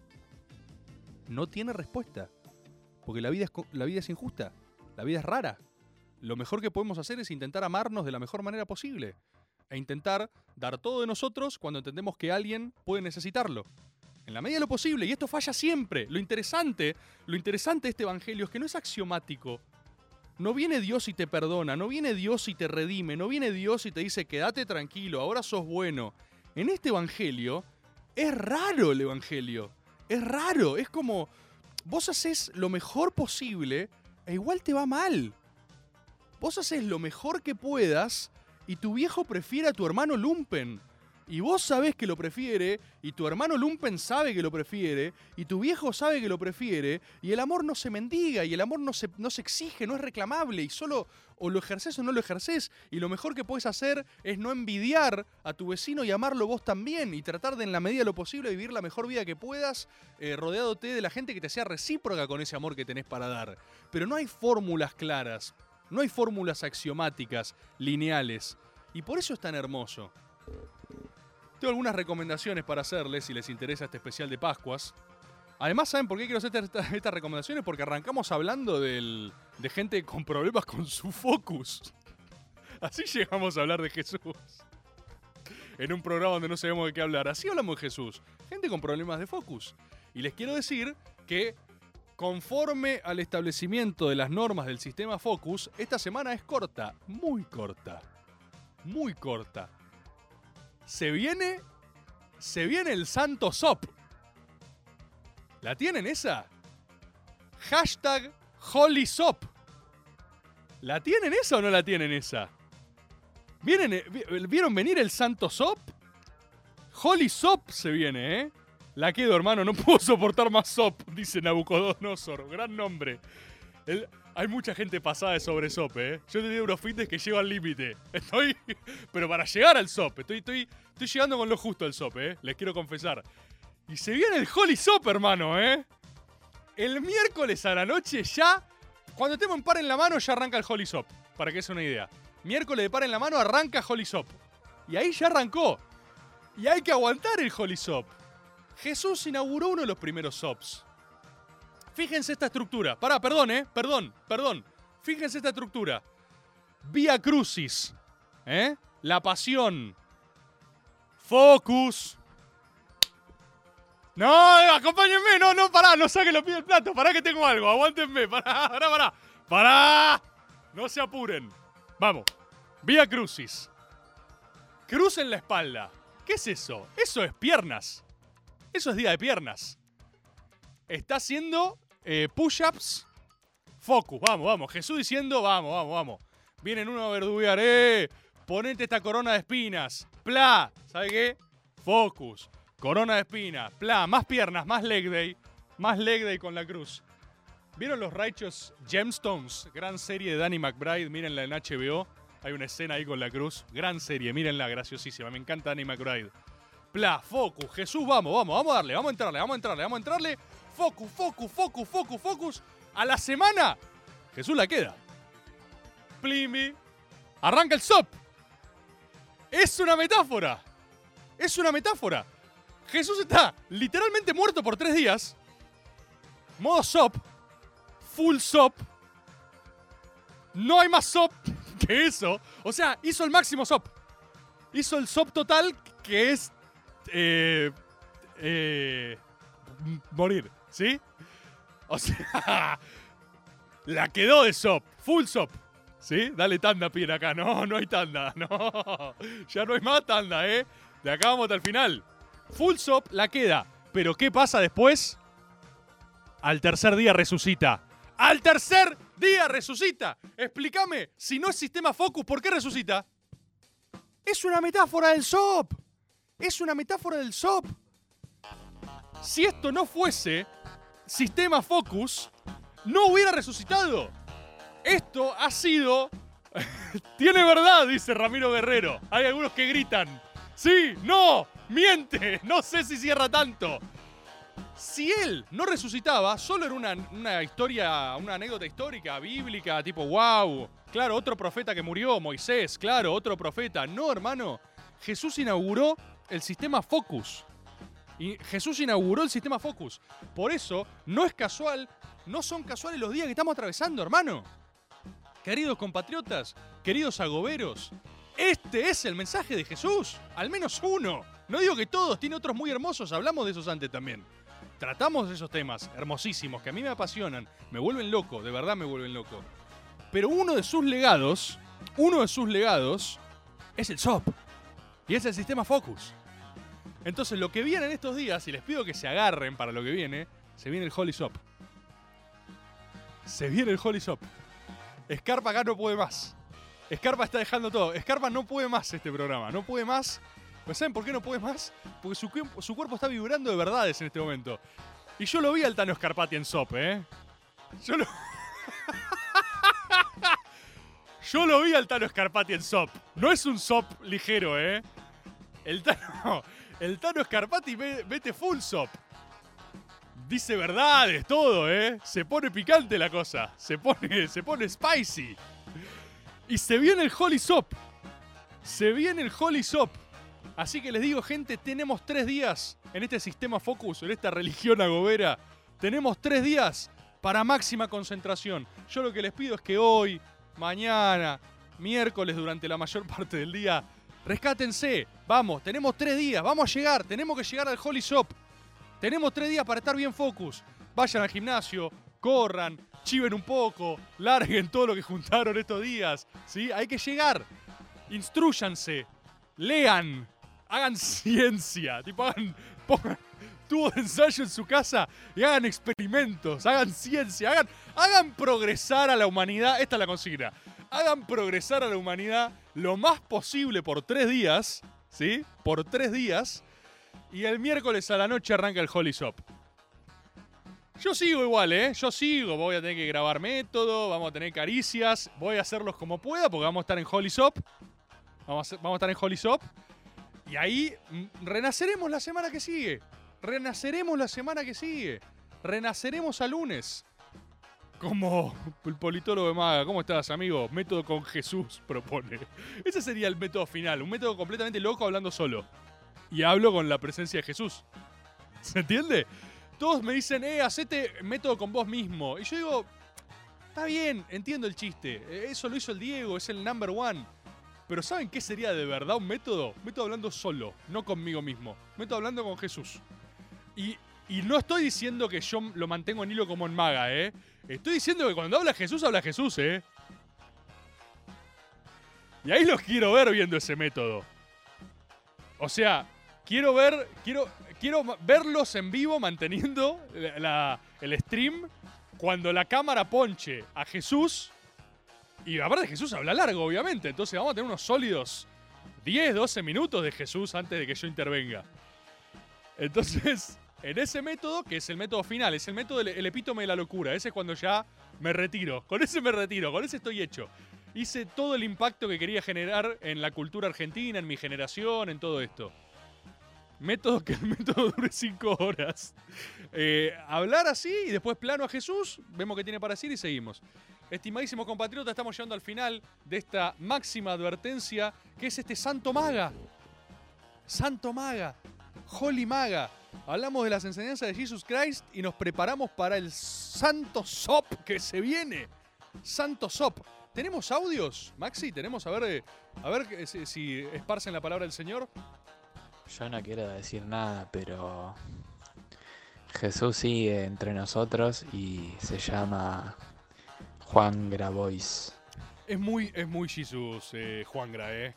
[SPEAKER 8] No tiene respuesta. Porque la vida es, la vida es injusta, la vida es rara. Lo mejor que podemos hacer es intentar amarnos de la mejor manera posible. E intentar dar todo de nosotros cuando entendemos que alguien puede necesitarlo. En la medida de lo posible, y esto falla siempre. Lo interesante, lo interesante de este evangelio es que no es axiomático. No viene Dios y te perdona, no viene Dios y te redime, no viene Dios y te dice quédate tranquilo, ahora sos bueno. En este evangelio es raro el evangelio. Es raro, es como vos haces lo mejor posible e igual te va mal. Vos haces lo mejor que puedas y tu viejo prefiere a tu hermano Lumpen. Y vos sabés que lo prefiere, y tu hermano Lumpen sabe que lo prefiere, y tu viejo sabe que lo prefiere, y el amor no se mendiga, y el amor no se, no se exige, no es reclamable, y solo o lo ejerces o no lo ejerces, y lo mejor que puedes hacer es no envidiar a tu vecino y amarlo vos también, y tratar de en la medida de lo posible vivir la mejor vida que puedas, eh, rodeándote de la gente que te sea recíproca con ese amor que tenés para dar. Pero no hay fórmulas claras, no hay fórmulas axiomáticas, lineales, y por eso es tan hermoso. Tengo algunas recomendaciones para hacerles si les interesa este especial de Pascuas. Además, ¿saben por qué quiero hacer esta- estas recomendaciones? Porque arrancamos hablando del- de gente con problemas con su focus. Así llegamos a hablar de Jesús. En un programa donde no sabemos de qué hablar. Así hablamos de Jesús. Gente con problemas de focus. Y les quiero decir que conforme al establecimiento de las normas del sistema Focus, esta semana es corta, muy corta. Muy corta. Se viene. Se viene el Santo Sop. ¿La tienen esa? Hashtag Holy Sop. ¿La tienen esa o no la tienen esa? ¿Vienen, eh, vi- ¿Vieron venir el Santo Sop? Holy Sop se viene, ¿eh? La quedo, hermano, no puedo soportar más Sop, dice Nabucodonosor. Gran nombre. Hay mucha gente pasada sobre SOP, ¿eh? Yo te digo unos fines que llego al límite. Estoy. Pero para llegar al SOP, estoy, estoy, estoy llegando con lo justo al SOP, ¿eh? Les quiero confesar. Y se viene el Holy SOP, hermano, ¿eh? El miércoles a la noche ya. Cuando estemos en par en la mano, ya arranca el Holy SOP. Para que es una idea. Miércoles de par en la mano arranca Holy SOP. Y ahí ya arrancó. Y hay que aguantar el Holy SOP. Jesús inauguró uno de los primeros SOPs. Fíjense esta estructura. Pará, perdón, eh. Perdón, perdón. Fíjense esta estructura. Vía Crucis. ¿Eh? La pasión. Focus. No, acompáñenme. No, no, pará. No saquen los pies del plato. Pará que tengo algo. Aguántenme. Pará, pará, pará. Pará. No se apuren. Vamos. Vía Crucis. Cruz en la espalda. ¿Qué es eso? Eso es piernas. Eso es día de piernas. Está haciendo eh, push-ups. Focus, vamos, vamos. Jesús diciendo, vamos, vamos, vamos. Vienen uno a verduguear, eh. Ponete esta corona de espinas. Pla. ¿Sabe qué? Focus. Corona de espinas. Pla. Más piernas, más leg day. Más leg day con la cruz. ¿Vieron los Righteous Gemstones? Gran serie de Danny McBride. Mírenla en HBO. Hay una escena ahí con la cruz. Gran serie, mírenla, graciosísima. Me encanta Annie McBride. Pla, focus, Jesús, vamos, vamos, vamos a darle, vamos a entrarle, vamos a entrarle, vamos a entrarle. Focus, focus, focus, focus, focus. A la semana, Jesús la queda. Plimi. Arranca el SOP. Es una metáfora. Es una metáfora. Jesús está literalmente muerto por tres días. Modo SOP. Full SOP. No hay más SOP que eso. O sea, hizo el máximo SOP. Hizo el SOP total que es... eh, eh, morir, ¿sí? O sea, la quedó de SOP. Full SOP. ¿Sí? Dale tanda, Pierre, acá. No, no hay tanda. No. Ya no hay más tanda, ¿eh? De acá vamos hasta el final. Full SOP la queda. Pero ¿qué pasa después? Al tercer día resucita. ¡Al tercer día resucita! Explícame, si no es sistema Focus, ¿por qué resucita? Es una metáfora del SOP. Es una metáfora del SOP. Si esto no fuese sistema Focus, no hubiera resucitado. Esto ha sido... Tiene verdad, dice Ramiro Guerrero. Hay algunos que gritan. Sí, no, miente. No sé si cierra tanto. Si él no resucitaba, solo era una, una historia, una anécdota histórica, bíblica, tipo, wow. Claro, otro profeta que murió, Moisés, claro, otro profeta. No, hermano. Jesús inauguró el sistema Focus. Y Jesús inauguró el sistema Focus. Por eso, no es casual, no son casuales los días que estamos atravesando, hermano. Queridos compatriotas, queridos agoberos, este es el mensaje de Jesús. Al menos uno. No digo que todos, tiene otros muy hermosos, hablamos de esos antes también. Tratamos de esos temas hermosísimos que a mí me apasionan, me vuelven loco, de verdad me vuelven loco. Pero uno de sus legados, uno de sus legados, es el SOP. Y es el sistema Focus. Entonces, lo que viene en estos días, y les pido que se agarren para lo que viene, se viene el Holy SOP. Se viene el Holy SOP. Scarpa acá no puede más. Scarpa está dejando todo. Scarpa no puede más este programa. No puede más. ¿Pues ¿Saben por qué no puede más? Porque su, su cuerpo está vibrando de verdades en este momento. Y yo lo vi al Tano Scarpati en SOP, ¿eh? Yo lo... yo lo vi al Tano Scarpati en SOP. No es un SOP ligero, ¿eh? El Tano, el Tano Scarpati vete full SOP. Dice verdades, todo, ¿eh? Se pone picante la cosa. Se pone, se pone spicy. Y se viene el Holy Sop. Se viene el Holy Sop. Así que les digo, gente, tenemos tres días en este sistema Focus, en esta religión agobera. Tenemos tres días para máxima concentración. Yo lo que les pido es que hoy, mañana, miércoles, durante la mayor parte del día, rescátense. Vamos, tenemos tres días, vamos a llegar, tenemos que llegar al Holy Sop. Tenemos tres días para estar bien focus. Vayan al gimnasio, corran, chiven un poco, larguen todo lo que juntaron estos días. ¿sí? Hay que llegar. Instruyanse, lean, hagan ciencia. Tipo, hagan, pongan tubo de ensayo en su casa y hagan experimentos, hagan ciencia, hagan, hagan progresar a la humanidad. Esta es la consigna. Hagan progresar a la humanidad lo más posible por tres días, ¿sí? Por tres días. Y el miércoles a la noche arranca el Holy Sop. Yo sigo igual, ¿eh? Yo sigo. Voy a tener que grabar método, vamos a tener caricias. Voy a hacerlos como pueda porque vamos a estar en Holy Sop. Vamos a, estar en Holy Sop. Y ahí mm, renaceremos la semana que sigue. Renaceremos la semana que sigue. Renaceremos a lunes. Como el politólogo de Maga. ¿Cómo estás, amigo? Método con Jesús propone. Ese sería el método final. Un método completamente loco hablando solo y hablo con la presencia de Jesús. ¿Se entiende? Todos me dicen, eh, hacete método con vos mismo. Y yo digo, está bien, entiendo el chiste. Eso lo hizo el Diego, es el number one. Pero ¿saben qué sería de verdad un método? Método hablando solo, no conmigo mismo. Método hablando con Jesús. Y, y no estoy diciendo que yo lo mantengo en hilo como en maga, ¿eh? Estoy diciendo que cuando habla Jesús, habla Jesús, ¿eh? Y ahí los quiero ver viendo ese método. O sea, quiero ver, quiero, quiero verlos en vivo manteniendo la- el stream cuando la cámara ponche a Jesús. Y aparte Jesús habla largo, obviamente. Entonces vamos a tener unos sólidos 10, 12 minutos de Jesús antes de que yo intervenga. Entonces, en ese método, que es el método final, es el método del el epítome de la locura. Ese es cuando ya me retiro. Con ese me retiro, con ese estoy hecho. hice todo el impacto que quería generar en la cultura argentina, en mi generación, en todo esto. Método que el método dure cinco horas. Eh, hablar así y después plano a Jesús, vemos qué tiene para decir y seguimos. Estimadísimos compatriotas, estamos llegando al final de esta máxima advertencia que es este Santo Maga. Santo Maga, Holy Maga. Hablamos de las enseñanzas de Jesus Christ y nos preparamos para el Santo Sop que se viene. Santo Sop. ¿Tenemos audios, Maxi? ¿Tenemos? A ver, eh, a ver eh, si, si esparcen la palabra del Señor.
[SPEAKER 12] Yo no quiero decir nada, pero Jesús sigue entre nosotros y se llama Juan Grabois.
[SPEAKER 8] Es muy, es muy Jesus, eh, Juangra, ¿eh?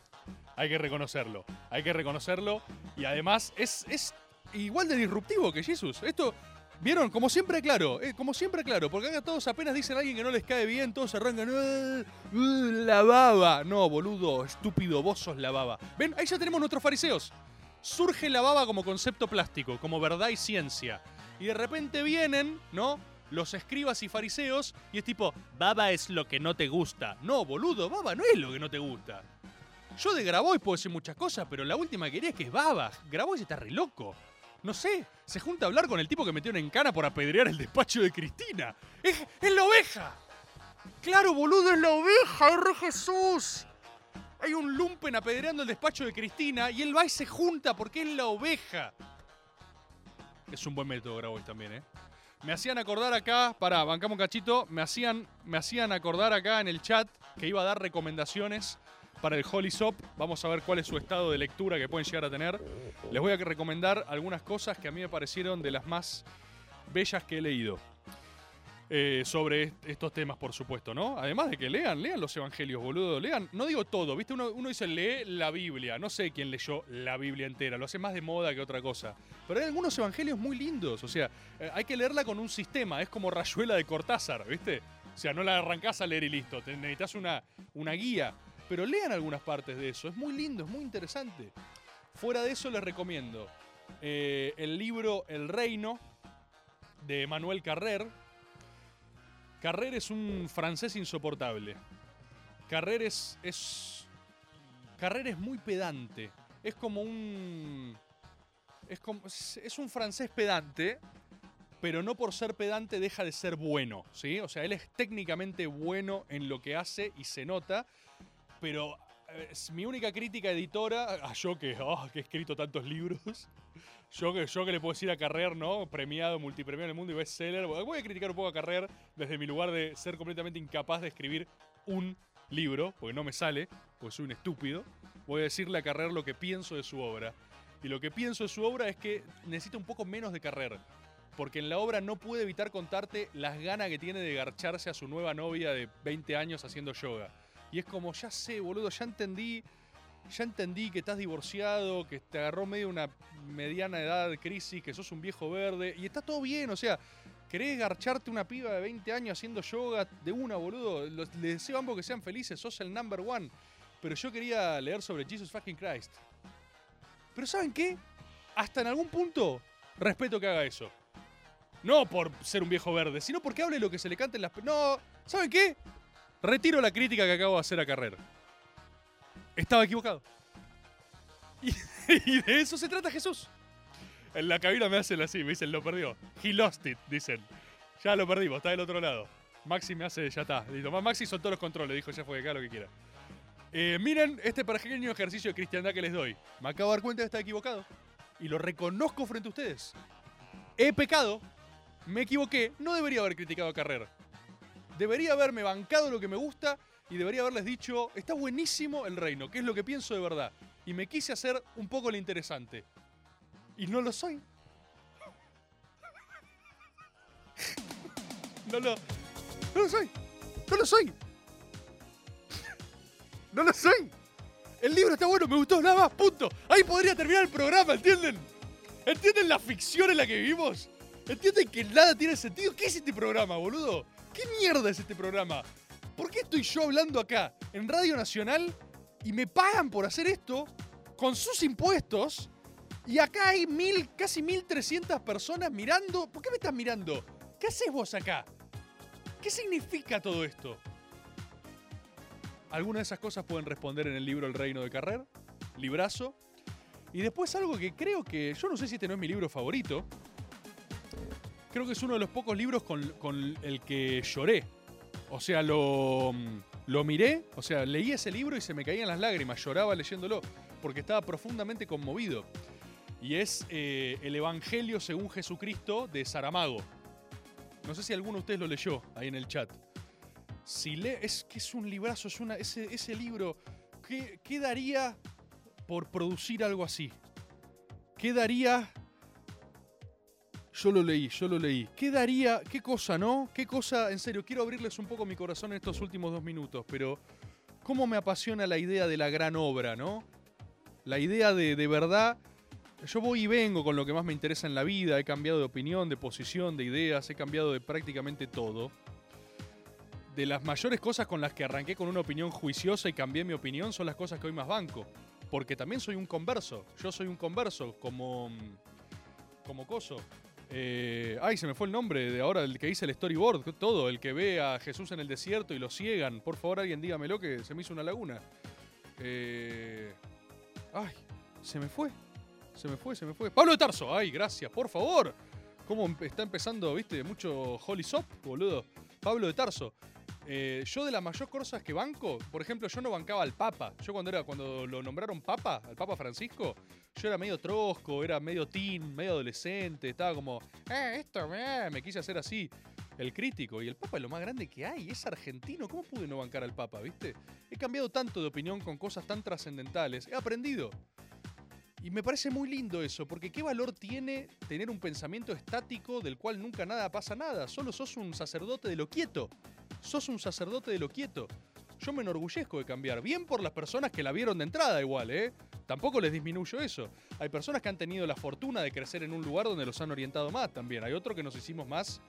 [SPEAKER 8] Hay que reconocerlo. Hay que reconocerlo. Y además es, es igual de disruptivo que Jesus. Esto, ¿vieron? Como siempre, claro. eh, como siempre, claro. Porque acá todos apenas dicen a alguien que no les cae bien, todos arrancan. "Eh, eh, la baba. No, boludo, estúpido, vos sos la baba. ¿Ven? Ahí ya tenemos nuestros fariseos. Surge la baba como concepto plástico, como verdad y ciencia. Y de repente vienen, ¿no? Los escribas y fariseos, y es tipo, baba es lo que no te gusta. No, boludo, baba no es lo que no te gusta. Yo de Grabois puedo decir muchas cosas, pero la última que quería es que es baba. Grabois está re loco. No sé, se junta a hablar con el tipo que metió en cana por apedrear el despacho de Cristina. ¡Es, es la oveja! ¡Claro, boludo, es la oveja! ¡Es Jesús! Hay un lumpen apedreando el despacho de Cristina y él va y se junta porque es la oveja. Es un buen método, Grabois también, ¿eh? Me hacían acordar acá, pará, bancamos cachito, me hacían, me hacían acordar acá en el chat que iba a dar recomendaciones para el Holy Sop. Vamos a ver cuál es su estado de lectura que pueden llegar a tener. Les voy a recomendar algunas cosas que a mí me parecieron de las más bellas que he leído. Eh, sobre est- estos temas, por supuesto, ¿no? Además de que lean, lean los evangelios, boludo. Lean, no digo todo, ¿viste? Uno, dice lee la Biblia. No sé quién leyó la Biblia entera, lo hace más de moda que otra cosa. Pero hay algunos evangelios muy lindos, o sea, eh, hay que leerla con un sistema, es como Rayuela de Cortázar, ¿viste? O sea, no la arrancás a leer y listo, necesitas una, una guía. Pero lean algunas partes de eso, es muy lindo, es muy interesante. Fuera de eso les recomiendo eh, el libro El Reino de Manuel Carrer. Carrer es un francés insoportable. Carrer es, es. Carrer es muy pedante. Es como un. Es, como, es un francés pedante, pero no por ser pedante deja de ser bueno, ¿sí? O sea, él es técnicamente bueno en lo que hace y se nota, pero eh, es mi única crítica editora, a yo que, oh, he escrito tantos libros, yo que, yo que le puedo decir a Carrer, ¿no? Premiado, multipremiado en el mundo y bestseller. Voy a criticar un poco a Carrer desde mi lugar de ser completamente incapaz de escribir un libro, porque no me sale, porque soy un estúpido. Voy a decirle a Carrer lo que pienso de su obra. Y lo que pienso de su obra es que necesita un poco menos de Carrer. Porque en la obra no puede evitar contarte las ganas que tiene de garcharse a su nueva novia de 20 años haciendo yoga. Y es como, ya sé, boludo, ya entendí ya entendí que estás divorciado, que te agarró medio una mediana edad de crisis, que sos un viejo verde, y está todo bien, o sea, querés garcharte una piba de 20 años haciendo yoga de una, boludo. Les deseo a ambos que sean felices, sos el number one. Pero yo quería leer sobre Jesus fucking Christ. Pero ¿saben qué? Hasta en algún punto respeto que haga eso. No por ser un viejo verde, sino porque hable lo que se le cante en las... No, ¿saben qué? Retiro la crítica que acabo de hacer a Carrera. Estaba equivocado. Y, de eso se trata Jesús. En la cabina me hacen así, me dicen, lo perdió. He lost it, dicen. Ya lo perdimos, está del otro lado. Maxi me hace, ya está. Listo. Maxi soltó los controles, dijo, ya fue acá lo que quiera. Eh, miren este pequeño ejercicio de cristiandad que les doy. Me acabo de dar cuenta de está equivocado. Y lo reconozco frente a ustedes. He pecado, me equivoqué, no debería haber criticado a Carrera. Debería haberme bancado lo que me gusta y debería haberles dicho, está buenísimo el reino, que es lo que pienso de verdad. Y me quise hacer un poco lo interesante. Y no lo soy. No lo, no lo soy. No lo soy. No lo soy. El libro está bueno, me gustó, nada más, punto. Ahí podría terminar el programa, ¿entienden? ¿Entienden la ficción en la que vivimos? ¿Entienden que nada tiene sentido? ¿Qué es este programa, boludo? ¿Qué mierda es este programa? ¿Por qué estoy yo hablando acá en Radio Nacional y me pagan por hacer esto con sus impuestos? Y acá hay mil, casi 1300 personas mirando. ¿Por qué me estás mirando? ¿Qué haces vos acá? ¿Qué significa todo esto? Algunas de esas cosas pueden responder en el libro El Reino de Carrer, librazo. Y después algo que creo que, yo no sé si este no es mi libro favorito, creo que es uno de los pocos libros con, el que lloré. O sea, lo, lo miré, o sea, leí ese libro y se me caían las lágrimas, lloraba leyéndolo, porque estaba profundamente conmovido. Y es eh, El Evangelio según Jesucristo de Saramago. No sé si alguno de ustedes lo leyó ahí en el chat. Si lee, es que es un librazo, es una, ese, ese libro. ¿qué, ¿Qué daría por producir algo así? ¿Qué daría? Yo lo leí, yo lo leí. ¿Qué daría? ¿Qué cosa, no? ¿Qué cosa? En serio, quiero abrirles un poco mi corazón en estos últimos dos minutos, pero ¿cómo me apasiona la idea de la gran obra, no? La idea de, de verdad. Yo voy y vengo con lo que más me interesa en la vida. He cambiado de opinión, de posición, de ideas. He cambiado de prácticamente todo. De las mayores cosas con las que arranqué con una opinión juiciosa y cambié mi opinión son las cosas que hoy más banco. Porque también soy un converso. Yo soy un converso como. como coso. Eh, ay, se me fue el nombre de ahora, el que hice el storyboard, todo, el que ve a Jesús en el desierto y lo ciegan. Por favor, alguien dígamelo que se me hizo una laguna. Eh, ay, se me fue. Se me fue, se me fue. Pablo de Tarso, ay, gracias, por favor. ¿Cómo está empezando, viste, mucho Holy Sop, boludo? Pablo de Tarso. Eh, yo de las mayores cosas que banco, por ejemplo, yo no bancaba al Papa. Yo cuando era cuando lo nombraron Papa, al Papa Francisco, yo era medio trosco, era medio teen, medio adolescente, estaba como, eh, esto, eh", me quise hacer así, el crítico. Y el Papa es lo más grande que hay, es argentino, ¿cómo pude no bancar al Papa, viste? He cambiado tanto de opinión con cosas tan trascendentales, he aprendido. Y me parece muy lindo eso, porque ¿qué valor tiene tener un pensamiento estático del cual nunca nada pasa nada? Solo sos un sacerdote de lo quieto. Sos un sacerdote de lo quieto. Yo me enorgullezco de cambiar. Bien por las personas que la vieron de entrada igual, ¿eh? Tampoco les disminuyo eso. Hay personas que han tenido la fortuna de crecer en un lugar donde los han orientado más también. Hay otros que nos hicimos más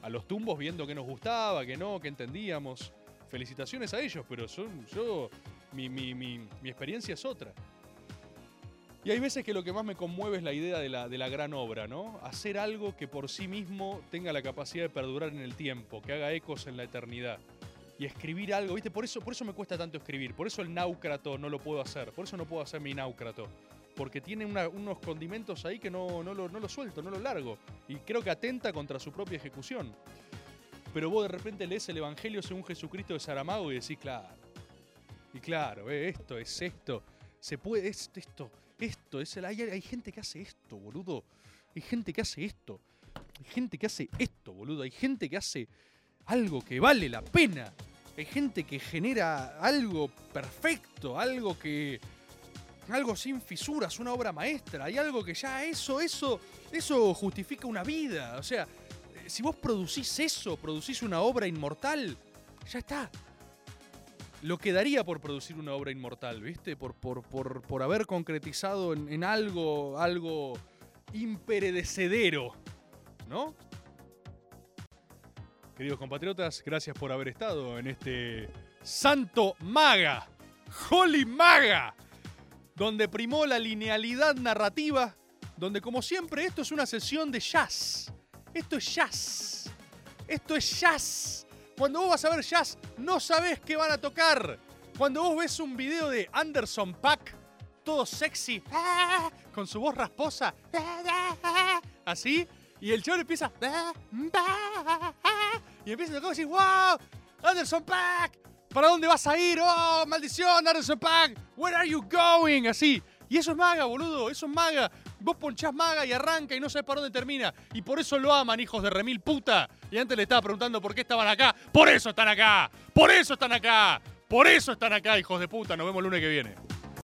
[SPEAKER 8] a los tumbos viendo qué nos gustaba, qué no, qué entendíamos. Felicitaciones a ellos, pero son, yo, mi, mi- mi- mi experiencia es otra. Y hay veces que lo que más me conmueve es la idea de la, de la gran obra, ¿no? Hacer algo que por sí mismo tenga la capacidad de perdurar en el tiempo, que haga ecos en la eternidad. Y escribir algo, ¿viste? Por eso, por eso me cuesta tanto escribir, por eso el náucrato no lo puedo hacer, por eso no puedo hacer mi náucrato. Porque tiene unos condimentos ahí que no, no, lo, no lo suelto, no lo largo. Y creo que atenta contra su propia ejecución. Pero vos de repente lees el Evangelio según Jesucristo de Saramago y decís, claro. Y claro, eh, esto es esto. Se puede, es esto, esto, es el, hay, hay gente que hace esto, boludo. Hay gente que hace esto. Hay gente que hace esto, boludo. Hay gente que hace algo que vale la pena. Hay gente que genera algo perfecto, algo que. algo sin fisuras, una obra maestra. Hay algo que ya eso, eso, eso justifica una vida. O sea, si vos producís eso, producís una obra inmortal, ya está. Lo que daría por producir una obra inmortal, ¿viste? Por, por, por, por haber concretizado en, algo, algo imperecedero, ¿no? Queridos compatriotas, gracias por haber estado en este Santo Maga, Holy Maga, donde primó la linealidad narrativa, donde como siempre esto es una sesión de jazz. Esto es jazz. Esto es jazz. Cuando vos vas a ver jazz, no sabés qué van a tocar. Cuando vos ves un video de Anderson Pack, todo sexy, ah, con su voz rasposa, ah, así, y el chaval empieza, ah, y empieza a tocar y decís, wow, Anderson Pack, ¿para dónde vas a ir? Oh, maldición, Anderson Pack, where are you going? Así. Y eso es maga, boludo, eso es maga. Vos ponchás maga y arranca y no sabes para dónde termina. Y por eso lo aman, hijos de remil puta. Y antes le estaba preguntando por qué estaban acá. Por eso están acá. Por eso están acá. Por eso están acá, hijos de puta. Nos vemos el lunes que viene.